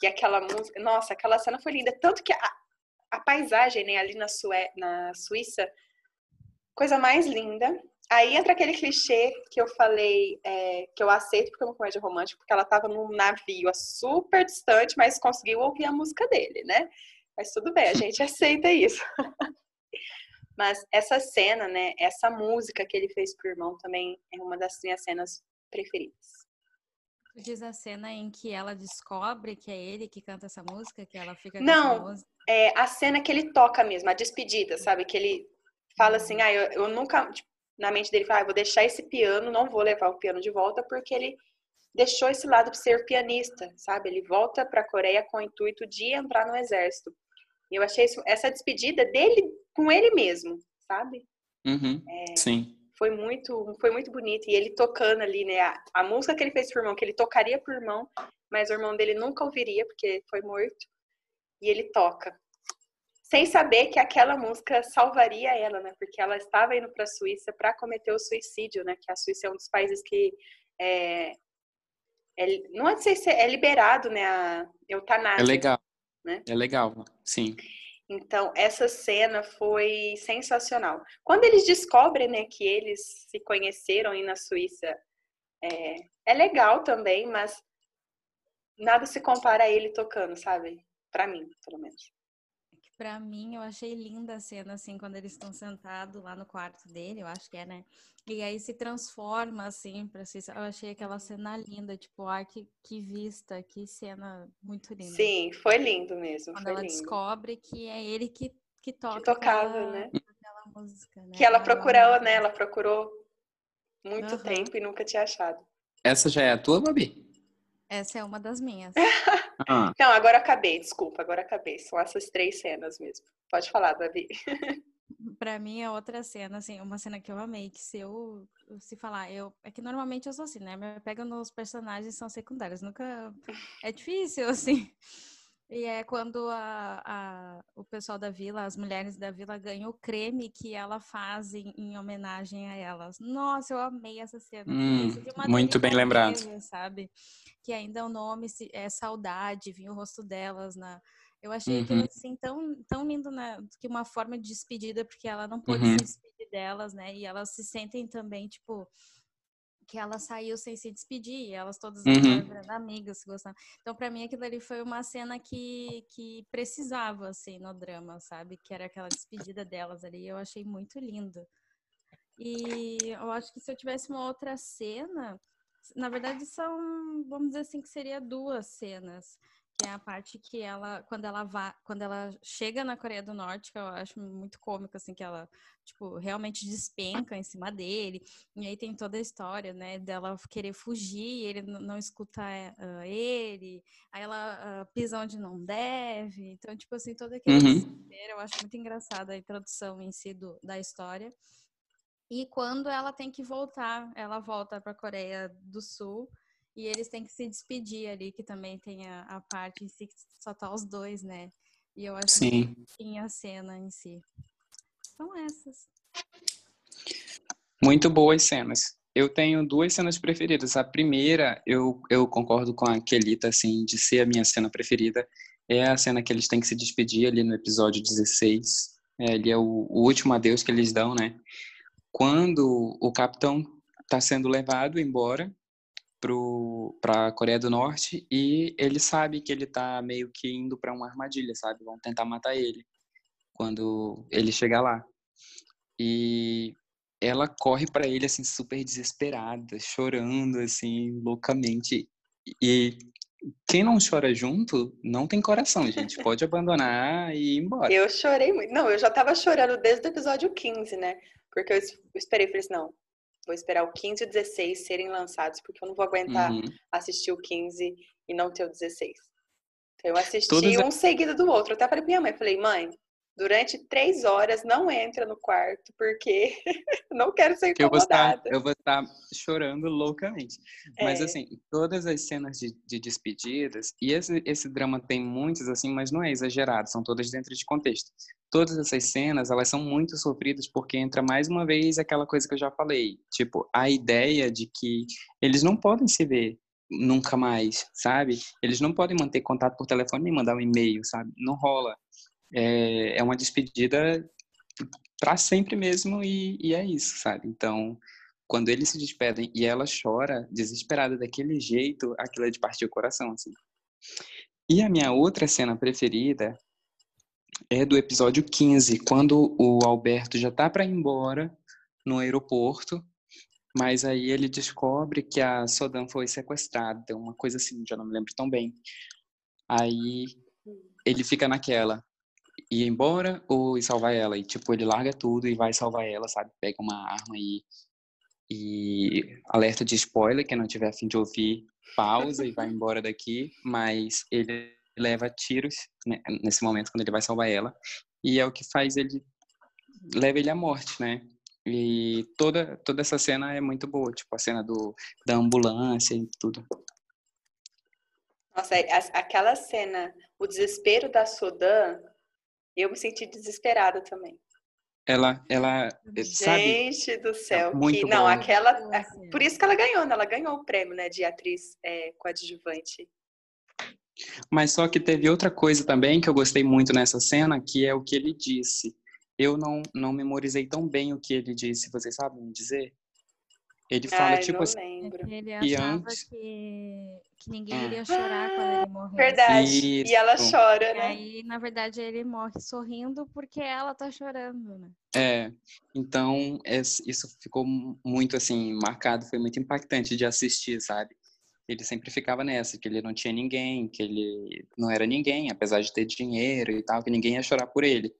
e aquela música. Nossa, aquela cena foi linda. Tanto que a, a paisagem, né, ali na, Sué, na Suíça, coisa mais linda. Aí entra aquele clichê que eu falei, é, que eu aceito porque é uma comédia romântica, porque ela estava num navio super distante, mas conseguiu ouvir a música dele, né? Mas tudo bem, a gente aceita isso. Mas essa cena, né, essa música que ele fez pro irmão também é uma das minhas cenas preferidas. Tu diz a cena em que ela descobre que é ele que canta essa música, que ela fica Não, é a cena que ele toca mesmo, a despedida, sabe? Que ele fala assim, ah, eu, eu nunca, tipo, na mente dele, fala, ah, vou deixar esse piano, não vou levar o piano de volta, porque ele deixou esse lado de ser pianista, sabe? Ele volta para a Coreia com o intuito de entrar no exército. E eu achei isso, essa despedida dele com ele mesmo, sabe? Uhum, é, sim. Foi muito, foi muito bonito. E ele tocando ali, né? A, a, música que ele fez pro irmão, que ele tocaria pro irmão, mas o irmão dele nunca ouviria, porque foi morto. E ele toca. Sem saber que aquela música salvaria ela, né? Porque ela estava indo para a Suíça para cometer o suicídio, né? Que a Suíça é um dos países que é, é, não sei se é liberado, né? A eutanásia. É legal. Né? É legal, sim. Então, essa cena foi sensacional. Quando eles descobrem né, que eles se conheceram aí na Suíça, é, é legal também, mas nada se compara a ele tocando, sabe? para mim, pelo menos. Para mim, eu achei linda a cena, assim, quando eles estão sentados lá no quarto dele, eu acho que é, né? E aí se transforma, assim, pra si. Eu achei aquela cena linda, tipo, ah, que, que vista, que cena muito linda. Sim, foi lindo mesmo. Quando foi ela lindo. descobre que é ele que, que toca. Que tocava, aquela, né? aquela música, né? Que ela procurou, né? Ela procurou muito Aham. tempo e nunca tinha achado. Essa já é a tua, Babi? Essa é uma das minhas. Ah, Não, agora acabei, desculpa, agora acabei. São essas três cenas mesmo. Pode falar, Davi. Pra mim é outra cena, assim, uma cena que eu amei, que se eu se falar, eu é que normalmente eu sou assim, né? Me pego nos personagens são secundários, nunca é difícil assim. E é quando a, a- o pessoal da vila, as mulheres da vila ganham o creme que ela faz em, em homenagem a elas. Nossa, eu amei essa cena. Hum, muito bem lembrado. Sabe? Que ainda o nome é saudade, vinha o rosto delas na. Eu achei aquilo Uhum. assim tão, tão lindo, né? Que uma forma de despedida, porque ela não pôde Uhum. se despedir delas, né? E elas se sentem também, tipo, que ela saiu sem se despedir, e elas todas Uhum. amigas, se gostando. Então, pra mim, aquilo ali foi uma cena que, que precisava, assim, no drama, sabe? Que era aquela despedida delas ali. Eu achei muito lindo. E eu acho que se eu tivesse uma outra cena, na verdade são, vamos dizer assim, que seria duas cenas. Que é a parte que ela, quando ela vá, quando ela chega na Coreia do Norte, que eu acho muito cômico, assim, que ela, tipo, realmente despenca em cima dele. E aí tem toda a história, né, dela querer fugir, ele não escuta ah, ele, aí ela ah, pisa onde não deve. Então, tipo assim, todo aquele Uhum. eu acho muito engraçada a introdução em si do, da história. E quando ela tem que voltar, ela volta para a Coreia do Sul e eles têm que se despedir ali, que também tem a, a parte em si que só tá os dois, né? E eu acho sim. muito bonitinha a cena em si. São essas. Muito boas cenas. Eu tenho duas cenas preferidas. A primeira, eu, eu concordo com a Kelita, assim, de ser a minha cena preferida. É a cena que eles têm que se despedir ali no episódio 16. É, ali é o, o último adeus que eles dão, né? Quando o capitão está sendo levado embora para a Coreia do Norte e ele sabe que ele está meio que indo para uma armadilha, sabe? Vão tentar matar ele quando ele chegar lá. E ela corre para ele assim super desesperada, chorando assim loucamente. E quem não chora junto não tem coração, gente. Pode abandonar e ir embora. Eu chorei muito. Não, eu já tava chorando desde o episódio 15, né? Porque eu es- eu esperei, falei assim, não, vou esperar o 15 e o 16 serem lançados, porque eu não vou aguentar Uhum. assistir o 15 e não ter o 16. Então eu assisti Todas um seguido do outro. Eu até falei pra minha mãe, falei, mãe, durante três horas não entra no quarto, porque não quero ser que eu vou estar, incomodada. eu vou estar chorando loucamente. Mas É. assim, todas as cenas de, de despedidas, e esse, esse drama tem muitas assim, mas não é exagerado, são todas dentro de contexto. Todas essas cenas, elas são muito sofridas porque entra mais uma vez aquela coisa que eu já falei, tipo, a ideia de que eles não podem se ver nunca mais, sabe? Eles não podem manter contato por telefone nem mandar um e-mail, sabe? Não rola. É, é uma despedida para sempre mesmo e, e é isso, sabe? Então, quando eles se despedem e ela chora desesperada daquele jeito, aquilo é de partir o coração, assim. E a minha outra cena preferida é do episódio 15, quando o Alberto já tá para ir embora no aeroporto, mas aí ele descobre que a Sodan foi sequestrada, uma coisa assim, já não me lembro tão bem. Aí ele fica naquela, ir embora ou ir salvar ela? E, tipo, ele larga tudo e vai salvar ela, sabe? Pega uma arma e, e alerta de spoiler, quem não tiver a fim de ouvir, pausa e vai embora daqui. Mas ele leva tiros né, nesse momento, quando ele vai salvar ela. E é o que faz ele... Leva ele à morte, né? E toda, toda essa cena é muito boa. Tipo, a cena do, da ambulância e tudo. Nossa, é- aquela cena, o desespero da Sodan, eu me senti desesperada também. Ela, ela sabe... Gente do céu, muito que não, aquela, por isso que ela ganhou, né? Ela ganhou o prêmio, né, de atriz é, coadjuvante. Mas só que teve outra coisa também que eu gostei muito nessa cena, que é o que ele disse. Eu não, não memorizei tão bem o que ele disse, vocês sabem me dizer? Ele fala, Ai, tipo não assim, lembro. Ele E achava antes- que, que ninguém Hum. iria chorar quando ele morresse. Verdade. E ela Isso. chora, E né? aí, na verdade, ele morre sorrindo porque ela tá chorando, né? É, então isso ficou mu- muito assim marcado, foi muito impactante de assistir, sabe? Ele sempre ficava nessa, que ele não tinha ninguém, que ele não era ninguém, apesar de ter dinheiro e tal, que ninguém ia chorar por ele.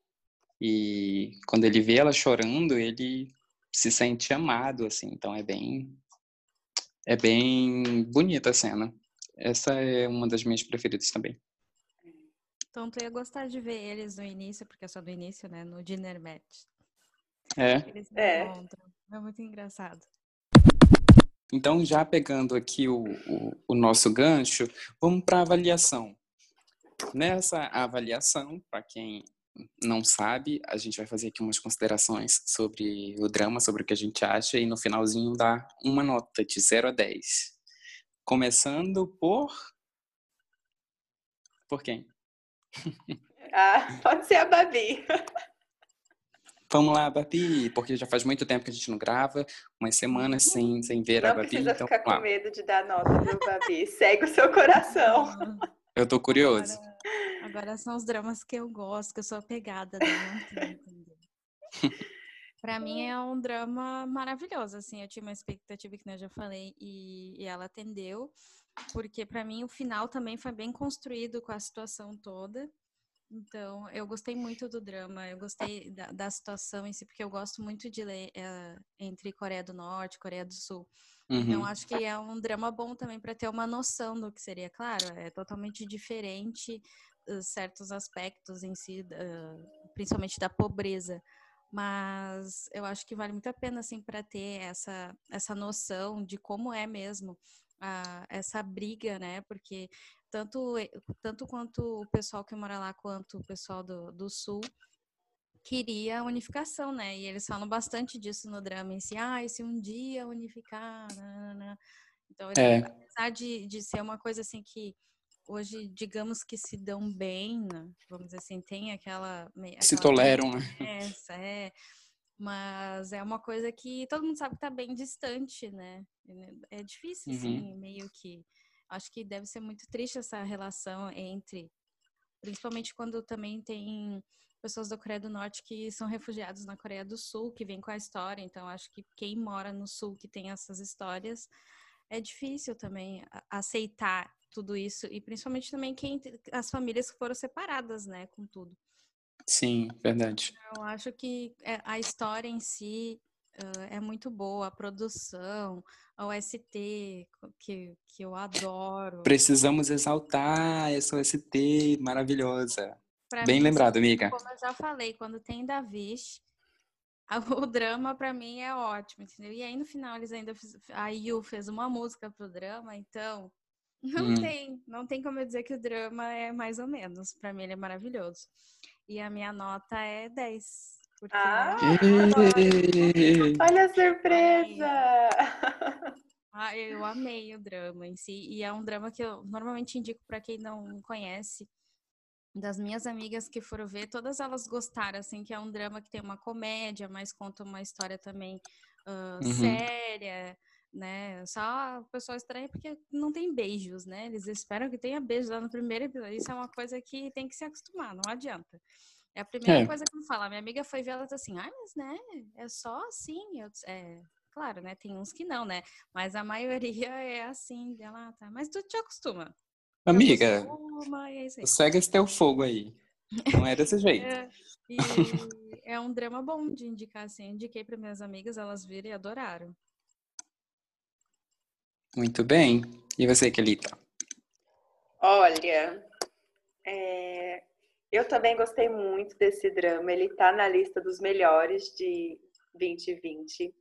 E quando ele vê ela chorando, ele se sente amado, assim, então é bem é bem bonita a cena. Essa é uma das minhas preferidas também. Então, tu ia gostar de ver eles no início, porque é só do início, né? No dinner match. É. Eles se É. encontram. É muito engraçado. Então, já pegando aqui o, o, o nosso gancho, vamos para a avaliação. Nessa avaliação, para quem não sabe, a gente vai fazer aqui umas considerações sobre o drama, sobre o que a gente acha, e no finalzinho dá uma nota de 0 a 10. Começando por. Por quem? Ah, pode ser a Babi. Vamos lá, Babi, porque já faz muito tempo que a gente não grava, umas semanas sem, sem ver a Não Babi, precisa então ficar com medo de dar nota, viu, Babi? Segue o seu coração. Eu tô curioso. Agora, agora são os dramas que eu gosto, que eu sou apegada, né? Não? Pra mim é um drama maravilhoso, assim, eu tinha uma expectativa que eu já falei e, e ela atendeu, porque pra mim o final também foi bem construído com a situação toda. Então, eu gostei muito do drama, eu gostei da, da situação em si, porque eu gosto muito de ler eh, entre Coreia do Norte e Coreia do Sul. Então, Uhum. acho que é um drama bom também para ter uma noção do que seria. Claro, é totalmente diferente uh, certos aspectos em si, uh, principalmente da pobreza. Mas eu acho que vale muito a pena, assim, para ter essa, essa noção de como é mesmo a, essa briga, né? Porque tanto, tanto quanto o pessoal que mora lá, quanto o pessoal do, do Sul, queria a unificação, né? E eles falam bastante disso no drama em si. Ah, e se um dia unificar, nanana. Então, eles- É. apesar de, de ser uma coisa assim que hoje, digamos que se dão bem, né? vamos dizer assim, tem aquela... me- Se aquela toleram, né? conversa, é, mas é uma coisa que todo mundo sabe que tá bem distante, né? É difícil, Uhum. assim, meio que... Acho que deve ser muito triste essa relação entre... Principalmente quando também tem pessoas da Coreia do Norte que são refugiados na Coreia do Sul, que vêm com a história. Então, acho que quem mora no Sul, que tem essas histórias, é difícil também aceitar tudo isso. E principalmente também quem as famílias que foram separadas, né, com tudo. Sim, verdade. Eu acho que é, a história em si ah, é muito boa, a produção, a OST, que, que eu adoro. Precisamos exaltar essa OST maravilhosa. Pra Bem mim, lembrado, amiga. Como eu já falei, quando tem Davish, a- o drama pra mim é ótimo, entendeu? E aí no final eles ainda fiz, a Yu fez uma música pro drama, então não Hum. tem, não tem como eu dizer que o drama é mais ou menos. Pra mim ele é maravilhoso. E a minha nota é 10. Porque Ah! Olha a surpresa! Ah, eu amei o drama em si. E é um drama que eu normalmente indico pra quem não conhece. Das minhas amigas que foram ver, todas elas gostaram, assim, que é um drama que tem uma comédia, mas conta uma história também ah, Uhum. séria, né? Só o pessoal estranha porque não tem beijos, né? Eles esperam que tenha beijos lá no primeiro episódio. Isso é uma coisa que tem que se acostumar, não adianta. É a primeira É. coisa que eu falo. Minha amiga foi ver, ela tá assim, ah, mas né, é só assim. Eu, é, claro, né? Tem uns que não, né? Mas a maioria é assim, dela, ah, tá. Mas tu te acostuma. Te Amiga, acostuma, e é segue esse teu fogo aí. Não é desse jeito. É, e é um drama bom de indicar, assim. Indiquei para minhas amigas, elas viram e adoraram. Muito bem. E você, Kelita? Olha, é, eu também gostei muito desse drama. Ele tá na lista dos melhores de 2020.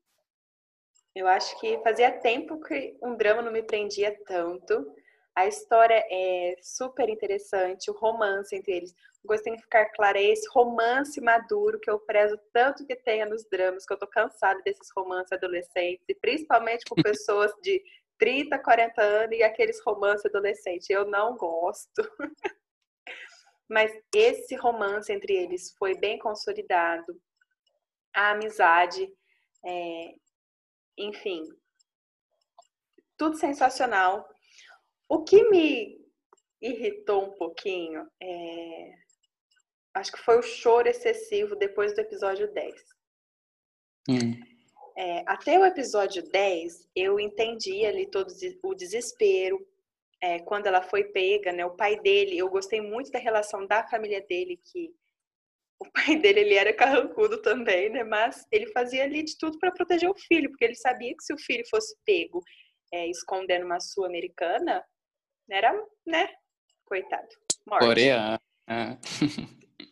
Eu acho que fazia tempo que um drama não me prendia tanto. A história é super interessante, o romance entre eles. Gostei de ficar claro, é esse romance maduro que eu prezo tanto que tenha nos dramas, que eu tô cansada desses romances adolescentes, e principalmente com pessoas de 30, 40 anos e aqueles romances adolescentes. Eu não gosto. Mas esse romance entre eles foi bem consolidado. A amizade, é, enfim, tudo sensacional. O que me irritou um pouquinho é... acho que foi o choro excessivo depois do episódio 10. Hum. É, até o episódio 10, eu entendi ali todo o desespero. É, quando ela foi pega, né? O pai dele, eu gostei muito da relação da família dele, que o pai dele ele era carrancudo também, né? Mas ele fazia ali de tudo para proteger o filho, porque ele sabia que se o filho fosse pego é, escondendo uma sul-americana, era, né? Coitado. Morte. Coreana.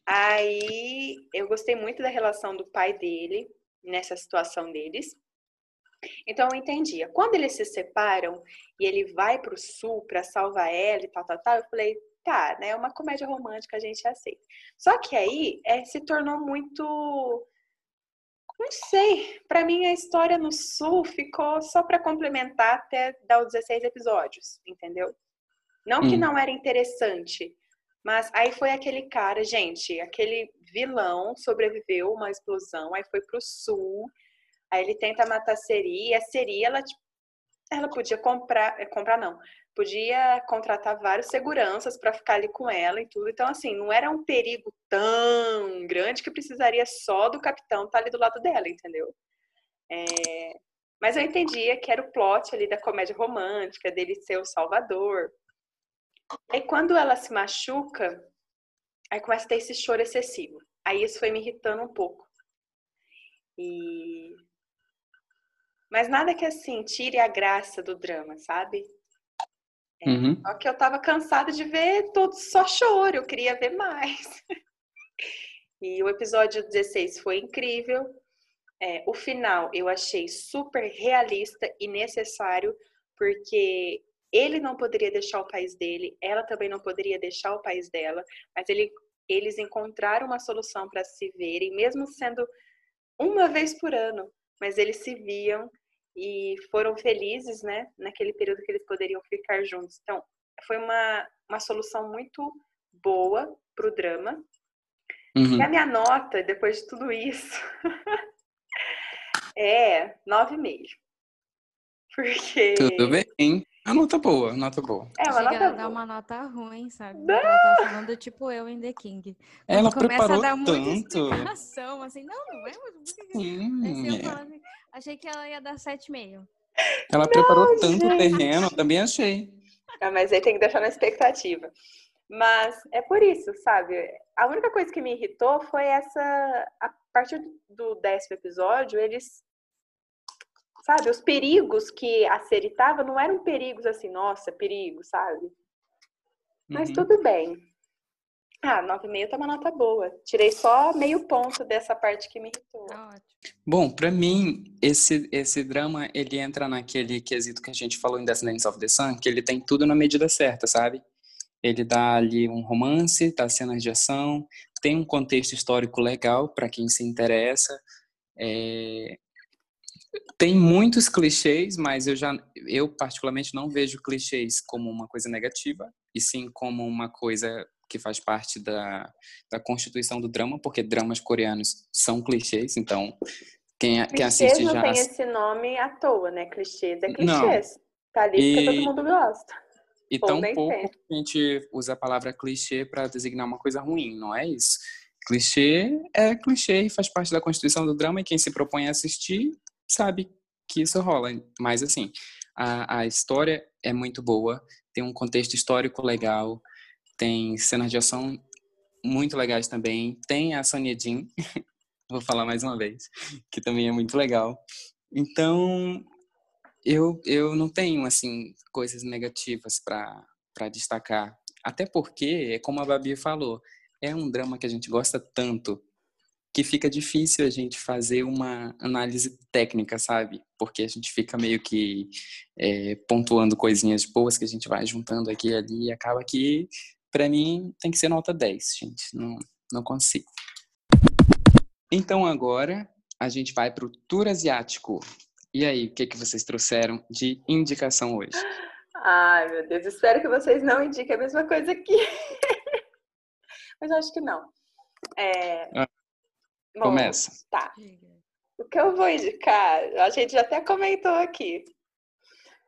Aí eu gostei muito da relação do pai dele nessa situação deles. Então eu entendia. Quando eles se separam e ele vai para o sul para salvar ela e tal, tal, tal, eu falei, tá, né? É uma comédia romântica, a gente aceita. Só que aí é, se tornou muito. Não sei. Para mim, a história no sul ficou só para complementar até dar os 16 episódios, entendeu? Não que hum. não era interessante, mas aí foi aquele cara, gente, aquele vilão sobreviveu uma explosão, aí foi pro sul, aí ele tenta matar a Seri, e a Seri, ela, tipo, ela podia comprar, eh, comprar não, podia contratar vários seguranças para ficar ali com ela e tudo. Então, assim, não era um perigo tão grande que precisaria só do capitão estar tá ali do lado dela, entendeu? É... Mas eu entendia que era o plot ali da comédia romântica, dele ser o salvador. E quando ela se machuca, aí começa a ter esse choro excessivo. Aí isso foi me irritando um pouco. E mas nada que assim tire a graça do drama, sabe? É, uhum. Só que eu tava cansada de ver tudo só choro, eu queria ver mais. e o episódio 16 foi incrível. É, o final eu achei super realista e necessário, porque ele não poderia deixar o país dele, ela também não poderia deixar o país dela, mas ele, eles encontraram uma solução para se verem, mesmo sendo uma vez por ano, mas eles se viam e foram felizes, né, naquele período que eles poderiam ficar juntos. Então, foi uma, uma solução muito boa para o drama. Uhum. E a minha nota, depois de tudo isso, é 9,5. Porque. Tudo bem. A nota boa, nota boa. É, uma Chega nota a dar uma nota ruim, sabe? Não. Ela tá falando tipo eu em The King. Quando ela preparou a dar tanto. explicação, assim, não, não é, Sim. Assim, assim, achei que ela ia dar 7,5. Ela não, preparou tanto o terreno, também achei. Ah, mas aí tem que deixar na expectativa. Mas é por isso, sabe? A única coisa que me irritou foi essa. A partir do décimo episódio, eles sabe? Os perigos que a Seri tava não eram perigos assim, nossa, perigo, sabe? Mas uhum. tudo bem. Ah, 9,5 tá uma nota boa. Tirei só meio ponto dessa parte que me irritou. Tá Bom, para mim, esse, esse drama, ele entra naquele quesito que a gente falou em Descendants of the Sun, que ele tem tudo na medida certa, sabe? Ele dá ali um romance, dá cenas de ação, tem um contexto histórico legal para quem se interessa, é, tem muitos clichês, mas eu já, eu particularmente não vejo clichês como uma coisa negativa, e sim como uma coisa que faz parte da, da constituição do drama, porque dramas coreanos são clichês, então quem, quem assiste não já... não tem esse nome à toa, né? Clichês é clichês. Não. Tá ali e... porque todo mundo gosta. E tão pouco a gente usa a palavra clichê para designar uma coisa ruim, não é isso? Clichê é clichê e faz parte da constituição do drama e quem se propõe a assistir sabe que isso rola. Mas, assim, a, a história é muito boa, tem um contexto histórico legal, tem cenas de ação muito legais também. Tem a Sonia Jean, vou falar mais uma vez, que também é muito legal. Então, eu, eu não tenho, assim, coisas negativas para destacar. Até porque, como a Babi falou, é um drama que a gente gosta tanto que fica difícil a gente fazer uma análise técnica, sabe? Porque a gente fica meio que é, pontuando coisinhas boas que a gente vai juntando aqui e ali e acaba que, para mim, tem que ser nota 10, gente. Não, não consigo. Então agora a gente vai para o Tour Asiático. E aí, o que, que vocês trouxeram de indicação hoje? Ai, meu Deus, espero que vocês não indiquem a mesma coisa aqui. Mas eu acho que não. É, ah. Bom, Começa. Tá. O que eu vou indicar, a gente já até comentou aqui.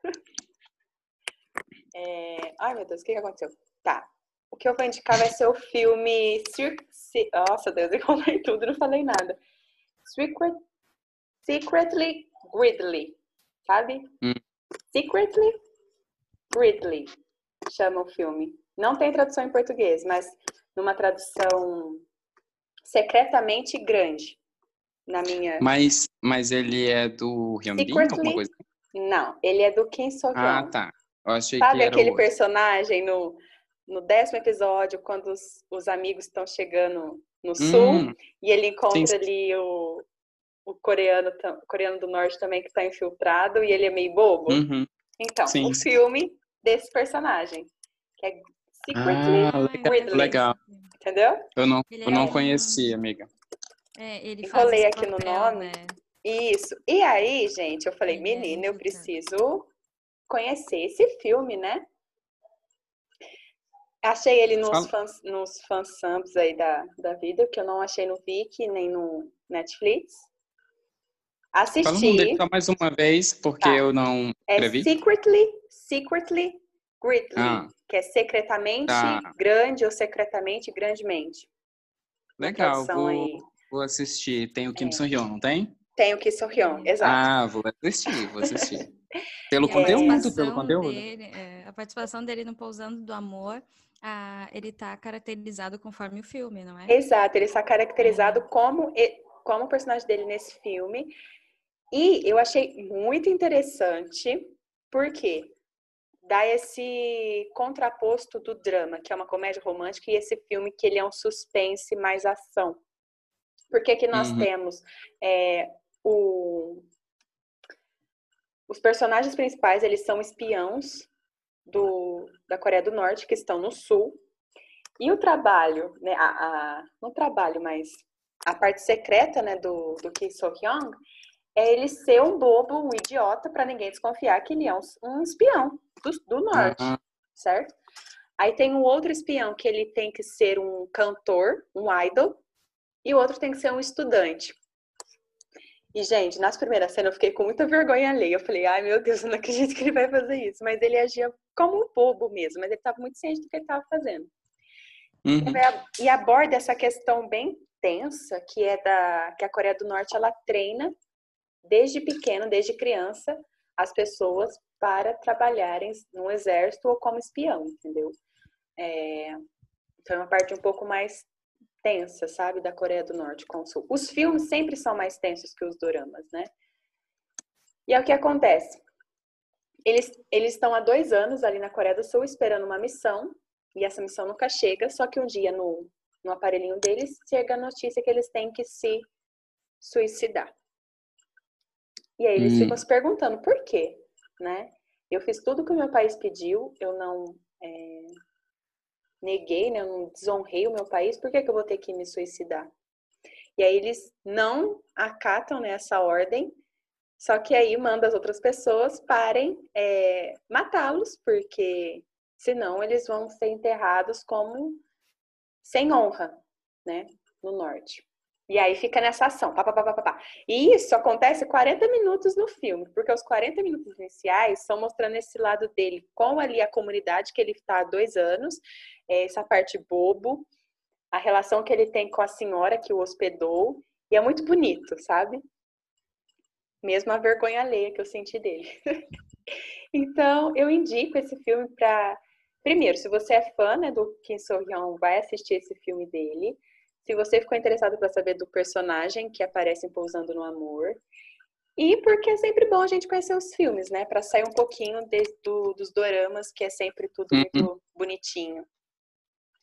É... Ai, meu Deus, o que, aconteceu? Tá. O que eu vou indicar vai ser o filme Cirque... Nossa, Deus, eu contei tudo, não falei nada. Secret... Secretly Gridley, sabe? Hum. Secretly Gridley chama o filme. Não tem tradução em português, mas numa tradução secretamente grande na minha. Mas, mas ele é do Hyun Bin, alguma coisa? Não, ele é do Kim So Hyun. Ah, tá. Eu achei Sabe que era aquele personagem no, no décimo episódio, quando os, os amigos estão chegando no hum, sul e ele encontra sim. ali o, o coreano, o coreano do norte também que está infiltrado e ele é meio bobo? Uhum. Então, o filme desse personagem, que é Secretly ah, legal, legal. Entendeu? Eu não, eu não é... conheci, amiga. É, ele Enrolei aqui papel, no nome. Né? Isso. E aí, gente, eu falei, menina, eu preciso conhecer esse filme, né? Achei ele nos fãs, nos fansubs aí da, da vida, que eu não achei no Viki nem no Netflix. Assisti. Fala o nome dele só mais uma vez, porque tá. eu não é escrevi. É Secretly, Secretly Greatly, ah. que é secretamente tá. grande ou secretamente grandemente. Legal, vou, vou, assistir. Tem o Kim é. Soo-hyun, não tem? Tem o Kim Soo-hyun, exato. Ah, vou assistir, vou assistir. Pelo conteúdo, pelo conteúdo. Dele, é, a participação dele no Pousando do Amor, ah, ele está caracterizado conforme o filme, não é? Exato, ele está caracterizado é. como, como o personagem dele nesse filme. E eu achei muito interessante, porque dá esse contraposto do drama, que é uma comédia romântica, e esse filme que ele é um suspense mais ação. Porque que nós uhum. temos é, o... os personagens principais, eles são espiãos do, da Coreia do Norte, que estão no sul, e o trabalho, né, a, a, não trabalho, mas a parte secreta né, do, do Kim So-hyung é ele ser um bobo, um idiota, para ninguém desconfiar que ele é um, um espião do, do norte, uhum. certo? Aí tem um outro espião que ele tem que ser um cantor, um idol, e o outro tem que ser um estudante. E, gente, nas primeiras cenas eu fiquei com muita vergonha alheia. Eu falei, ai meu Deus, eu não acredito que ele vai fazer isso. Mas ele agia como um bobo mesmo, mas ele estava muito ciente do que ele estava fazendo. Uhum. E aborda essa questão bem tensa, que é da que a Coreia do Norte ela treina desde pequeno, desde criança, as pessoas para trabalharem no exército ou como espião, entendeu? É, então é uma parte um pouco mais tensa, sabe, da Coreia do Norte com o Sul. Os filmes sempre são mais tensos que os doramas, né? E é o que acontece. Eles, eles estão há dois anos ali na Coreia do Sul esperando uma missão, e essa missão nunca chega, só que um dia no, no aparelhinho deles chega a notícia que eles têm que se suicidar. E aí eles hum. ficam se perguntando por quê, né? Eu fiz tudo que o meu país pediu, eu não é, neguei, né? Eu não desonrei o meu país, por que, que eu vou ter que me suicidar? E aí eles não acatam nessa ordem, só que aí manda as outras pessoas parem é, matá-los, porque senão eles vão ser enterrados como sem honra, né? No norte. E aí fica nessa ação, pá, pá, pá, pá, pá. E isso acontece 40 minutos no filme, porque os 40 minutos iniciais são mostrando esse lado dele com ali a comunidade que ele está há dois anos, é, essa parte bobo, a relação que ele tem com a senhora que o hospedou, e é muito bonito, sabe? Mesmo a vergonha alheia que eu senti dele. então, eu indico esse filme para. Primeiro, se você é fã né, do Kim So-hyun, vai assistir esse filme dele. Se você ficou interessado para saber do personagem que aparece em Pousando no Amor. E porque é sempre bom a gente conhecer os filmes, né? Para sair um pouquinho de, do, dos doramas, que é sempre tudo uhum. muito bonitinho.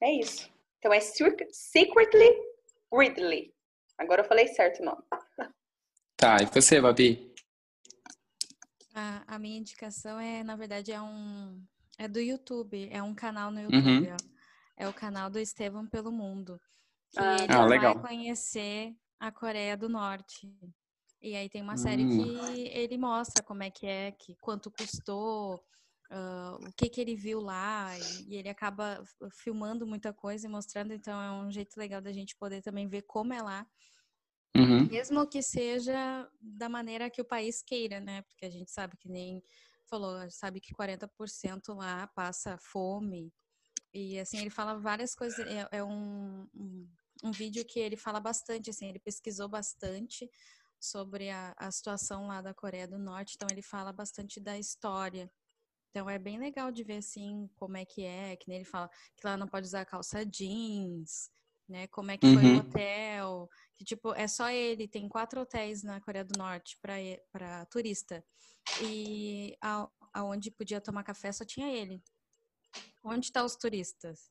É isso. Então é Secretly Ridley. Agora eu falei certo o nome. Tá, e você, Babi? A, a minha indicação é, na verdade, é um. É do YouTube, é um canal no YouTube. Uhum. É o canal do Estevam pelo Mundo que ah, ele ah, vai conhecer a Coreia do Norte. E aí tem uma série hum. que ele mostra como é que é, que quanto custou, uh, o que que ele viu lá, e, e, ele acaba filmando muita coisa e mostrando, então é um jeito legal da gente poder também ver como é lá. Uhum. Mesmo que seja da maneira que o país queira, né? Porque a gente sabe que nem falou, sabe que 40% lá passa fome. E assim, ele fala várias coisas. É, é um, um, um, vídeo que ele fala bastante, assim, ele pesquisou bastante sobre a, a situação lá da Coreia do Norte, então ele fala bastante da história. Então é bem legal de ver assim como é que é, que nem ele fala que lá não pode usar calça jeans, né? Como é que uhum. foi o hotel, que tipo é só ele, tem quatro hotéis na Coreia do Norte para para turista e a, aonde podia tomar café só tinha ele. Onde estão tá os turistas?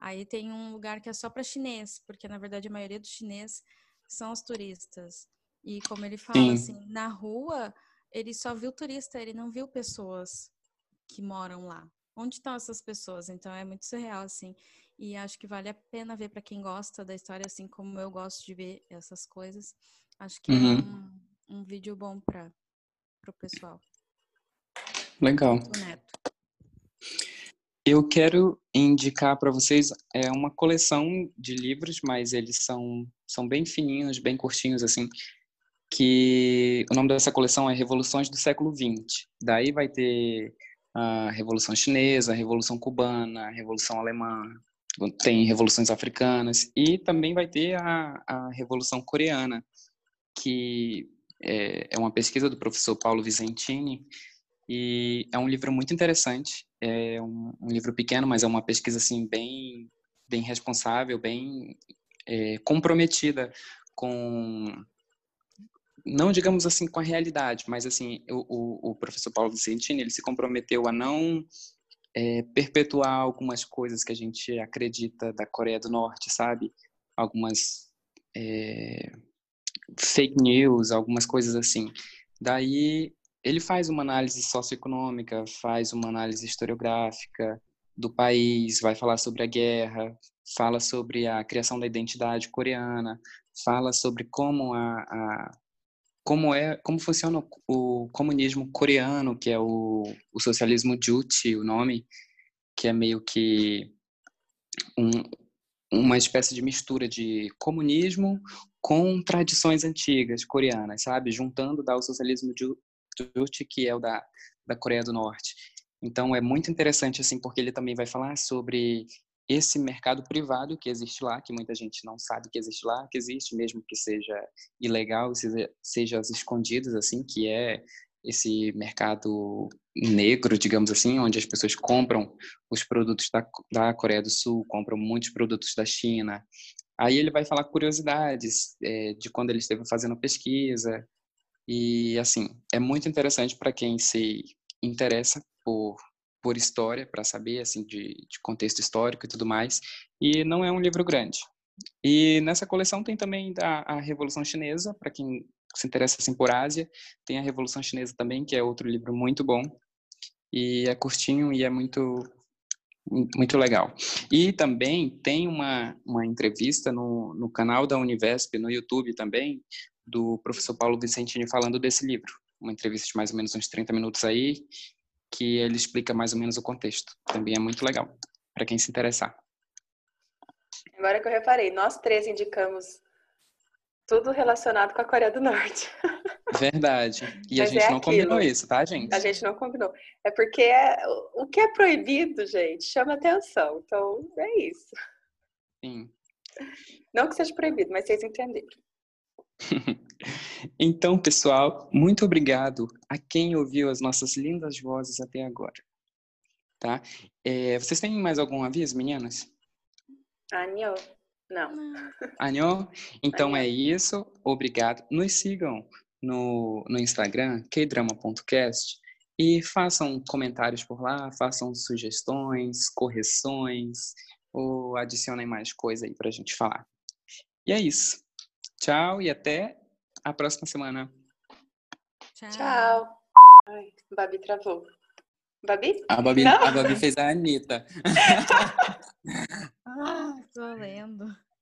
Aí tem um lugar que é só para chinês, porque na verdade a maioria dos chineses são os turistas. E como ele fala Sim. assim, na rua ele só viu turista, ele não viu pessoas que moram lá. Onde estão essas pessoas? Então é muito surreal assim. E acho que vale a pena ver para quem gosta da história, assim como eu gosto de ver essas coisas. Acho que é uhum. é um, um vídeo bom para o pessoal. Legal. Eu quero indicar para vocês é uma coleção de livros, mas eles são, são bem fininhos, bem curtinhos assim, que o nome dessa coleção é Revoluções do Século XX. Daí vai ter a Revolução Chinesa, a Revolução Cubana, a Revolução Alemã, tem revoluções africanas e também vai ter a, a Revolução Coreana, que é, é uma pesquisa do professor Paulo Vicentini e é um livro muito interessante. É um, um livro pequeno, mas é uma pesquisa assim bem, bem responsável, bem é, comprometida com não digamos assim com a realidade, mas assim o, o, professor Paulo Vicentini ele se comprometeu a não é, perpetuar algumas coisas que a gente acredita da Coreia do Norte, sabe? Algumas é, fake news, algumas coisas assim. Daí ele faz uma análise socioeconômica, faz uma análise historiográfica do país, vai falar sobre a guerra, fala sobre a criação da identidade coreana, fala sobre como a, a como é como funciona o, comunismo coreano, que é o, o socialismo Juche, o nome, que é meio que um, uma espécie de mistura de comunismo com tradições antigas coreanas, sabe? Juntando dá o socialismo Que é o da, da Coreia do Norte. Então é muito interessante assim, porque ele também vai falar sobre esse mercado privado que existe lá, que muita gente não sabe que existe lá, que existe mesmo que seja ilegal, seja, seja às escondidas, assim, que é esse mercado negro, digamos assim, onde as pessoas compram os produtos da, da Coreia do Sul, compram muitos produtos da China. Aí ele vai falar curiosidades é, de quando ele esteve fazendo pesquisa. E, assim, é muito interessante para quem se interessa por por história, para saber assim de, de, contexto histórico e tudo mais. E não é um livro grande. E nessa coleção tem também a, a Revolução Chinesa, para quem se interessa assim por Ásia, tem a Revolução Chinesa também, que é outro livro muito bom. E é curtinho e é muito muito legal. E também tem uma, uma entrevista no, no canal da Univesp, no YouTube também, do professor Paulo Vicentini falando desse livro. Uma entrevista de mais ou menos uns 30 minutos aí, que ele explica mais ou menos o contexto. Também é muito legal para quem se interessar. Agora que eu reparei, nós três indicamos tudo relacionado com a Coreia do Norte. Verdade. E Mas a gente é não combinou isso, tá, gente? A gente não combinou. É porque é, o que é proibido, gente, chama atenção. Então, é isso. Sim. Não que seja proibido, mas vocês entenderam. então, pessoal, muito obrigado a quem ouviu as nossas lindas vozes até agora. Tá? É, vocês têm mais algum aviso, meninas? Anhô. Não. Anhô? Então Anhô. é isso. Obrigado. Nos sigam no, no Instagram, kdrama.cast, e façam comentários por lá, façam sugestões, correções, ou adicionem mais coisa aí pra gente falar. E é isso. Tchau e até a próxima semana. Tchau. Tchau. Ai, Babi travou. Babi? A Babi, a Babi fez a Anitta. ah, tô lendo.